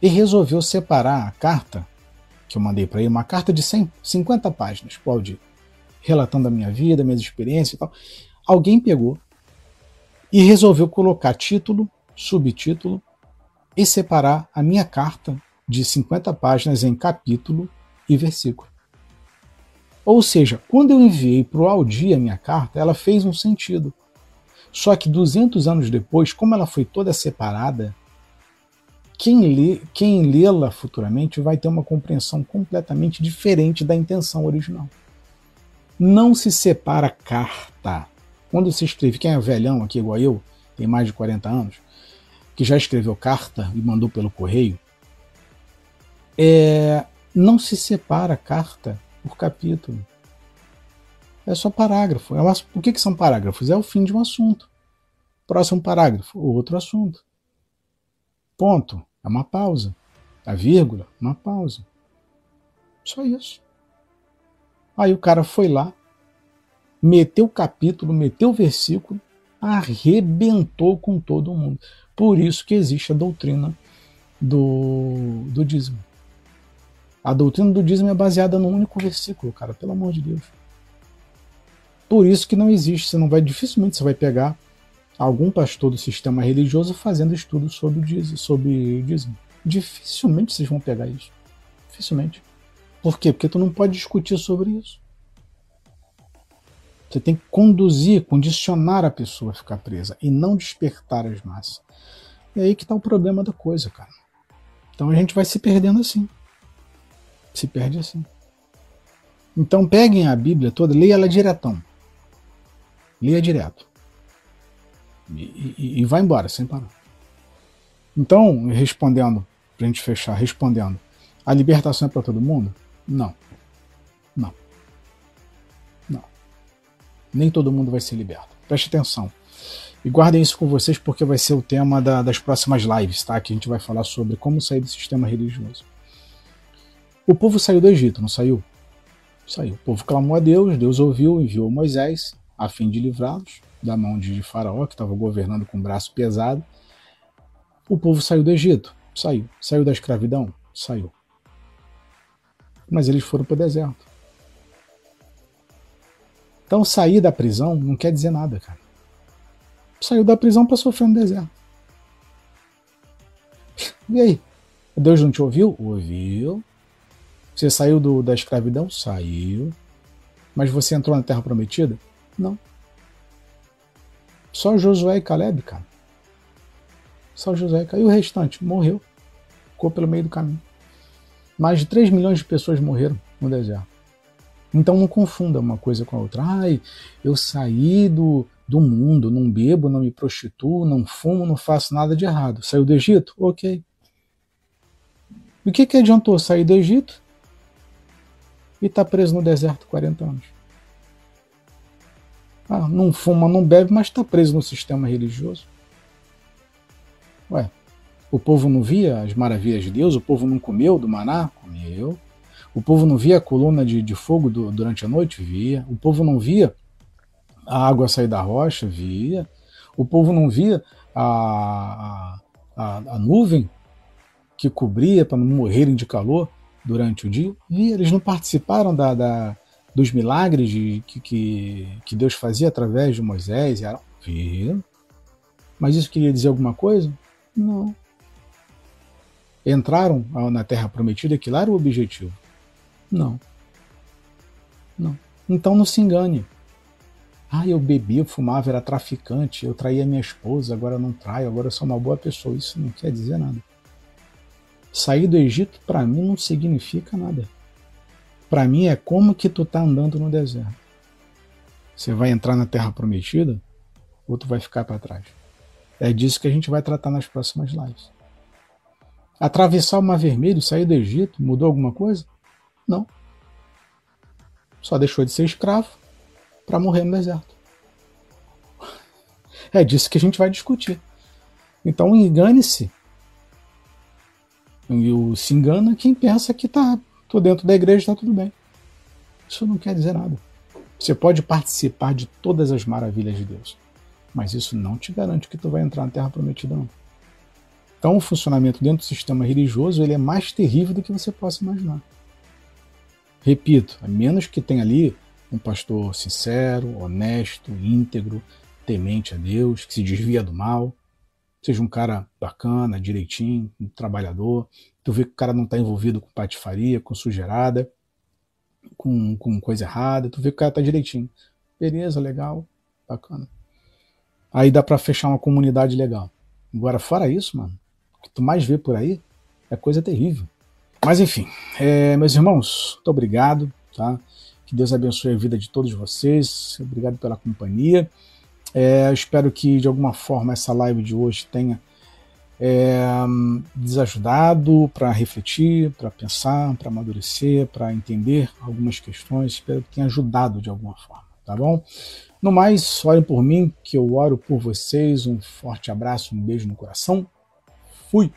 A: e resolveu separar a carta que eu mandei para ele, uma carta de 100, 50 páginas para o Aldi relatando a minha vida, minhas experiências e tal. Alguém pegou e resolveu colocar título, subtítulo e separar a minha carta de 50 páginas em capítulo e versículo. Ou seja, quando eu enviei para o Aldi a minha carta, ela fez um sentido. Só que 200 anos depois, como ela foi toda separada, quem, lê, quem lê-la futuramente vai ter uma compreensão completamente diferente da intenção original não se separa carta. Quando se escreve, quem é velhão aqui igual eu, tem mais de 40 anos, que já escreveu carta e mandou pelo correio, é, não se separa carta por capítulo. É só parágrafo. É o que, que são parágrafos? É o fim de um assunto. Próximo parágrafo, outro assunto. Ponto. É uma pausa. A vírgula, uma pausa. Só isso. Aí o cara foi lá, meteu o capítulo, meteu o versículo, arrebentou com todo mundo. Por isso que existe a doutrina do, do dízimo. A doutrina do dízimo é baseada num único versículo, cara, pelo amor de Deus. Por isso que não existe, você não vai, dificilmente você vai pegar algum pastor do sistema religioso fazendo estudo sobre o dízimo. Sobre dízimo. Dificilmente vocês vão pegar isso. Dificilmente. Por quê? Porque tu não pode discutir sobre isso. Você tem que conduzir, condicionar a pessoa a ficar presa e não despertar as massas. É aí que está o problema da coisa, cara. Então a gente vai se perdendo assim. Se perde assim. Então peguem a Bíblia toda, leia ela diretão. Leia direto. E, e, vai embora, sem parar. Então, respondendo, para a gente fechar, respondendo, a libertação é para todo mundo? Não. Não. Não. Nem todo mundo vai ser liberto. Preste atenção. E guardem isso com vocês porque vai ser o tema da, das próximas lives, tá? Que a gente vai falar sobre como sair do sistema religioso. O povo saiu do Egito, não saiu? Saiu. O povo clamou a Deus, Deus ouviu, enviou Moisés a fim de livrá-los da mão de Faraó, que estava governando com o braço pesado. O povo saiu do Egito, saiu. Saiu da escravidão, saiu mas eles foram para o deserto. Então sair da prisão não quer dizer nada, cara. Saiu da prisão para sofrer no deserto. E aí? Deus não te ouviu? Ouviu. Você saiu do, da escravidão? Saiu. Mas você entrou na terra prometida? Não. Só Josué e Caleb, cara. Só Josué e Caleb. E o restante? Morreu. Ficou pelo meio do caminho. Mais de 3 milhões de pessoas morreram no deserto. Então não confunda uma coisa com a outra. Ai, eu saí do, do mundo, não bebo, não me prostituo, não fumo, não faço nada de errado. Saiu do Egito? Ok. O que, que adiantou sair do Egito e estar tá preso no deserto 40 anos? Ah, não fuma, não bebe, mas está preso no sistema religioso. Ué, O povo não via as maravilhas de Deus? O povo não comeu do maná? Comeu. O povo não via a coluna de, de fogo do, durante a noite? Via. O povo não via a água sair da rocha? Via. O povo não via a, a, a nuvem que cobria para não morrerem de calor durante o dia? Via. Eles não participaram da, da dos milagres de, que, que, que, Deus fazia através de Moisés e Arão? Via. Mas isso queria dizer alguma coisa? Não. Entraram na Terra Prometida, que lá era o objetivo. Não. Não. Então não se engane. Ah, eu bebi, eu fumava, era traficante, eu traía minha esposa, agora não traio, agora eu sou uma boa pessoa. Isso não quer dizer nada. Sair do Egito, para mim, não significa nada. Para mim, é como que tu tá andando no deserto. Você vai entrar na Terra Prometida ou tu vai ficar para trás? É disso que a gente vai tratar nas próximas lives. Atravessar o Mar Vermelho, sair do Egito, mudou alguma coisa? Não. Só deixou de ser escravo para morrer no deserto. É disso que a gente vai discutir. Então engane-se. Se engana quem pensa que tá, tô dentro da igreja, está tudo bem. Isso não quer dizer nada. Você pode participar de todas as maravilhas de Deus, mas isso não te garante que tu vai entrar na Terra Prometida, não. Então, o funcionamento dentro do sistema religioso ele é mais terrível do que você possa imaginar. Repito, a menos que tenha ali um pastor sincero, honesto, íntegro, temente a Deus, que se desvia do mal, seja um cara bacana, direitinho, um trabalhador, tu vê que o cara não está envolvido com patifaria, com sujeirada, com, com coisa errada, tu vê que o cara está direitinho. Beleza, legal, bacana. Aí dá para fechar uma comunidade legal. Agora, fora isso, mano, o que tu mais vê por aí é coisa terrível. Mas enfim, é, meus irmãos, muito obrigado, tá? Que Deus abençoe a vida de todos vocês. Obrigado pela companhia. É, espero que de alguma forma essa live de hoje tenha é, desajudado para refletir, para pensar, para amadurecer, para entender algumas questões. Espero que tenha ajudado de alguma forma, tá bom? No mais, orem por mim, que eu oro por vocês. Um forte abraço, um beijo no coração. Fui!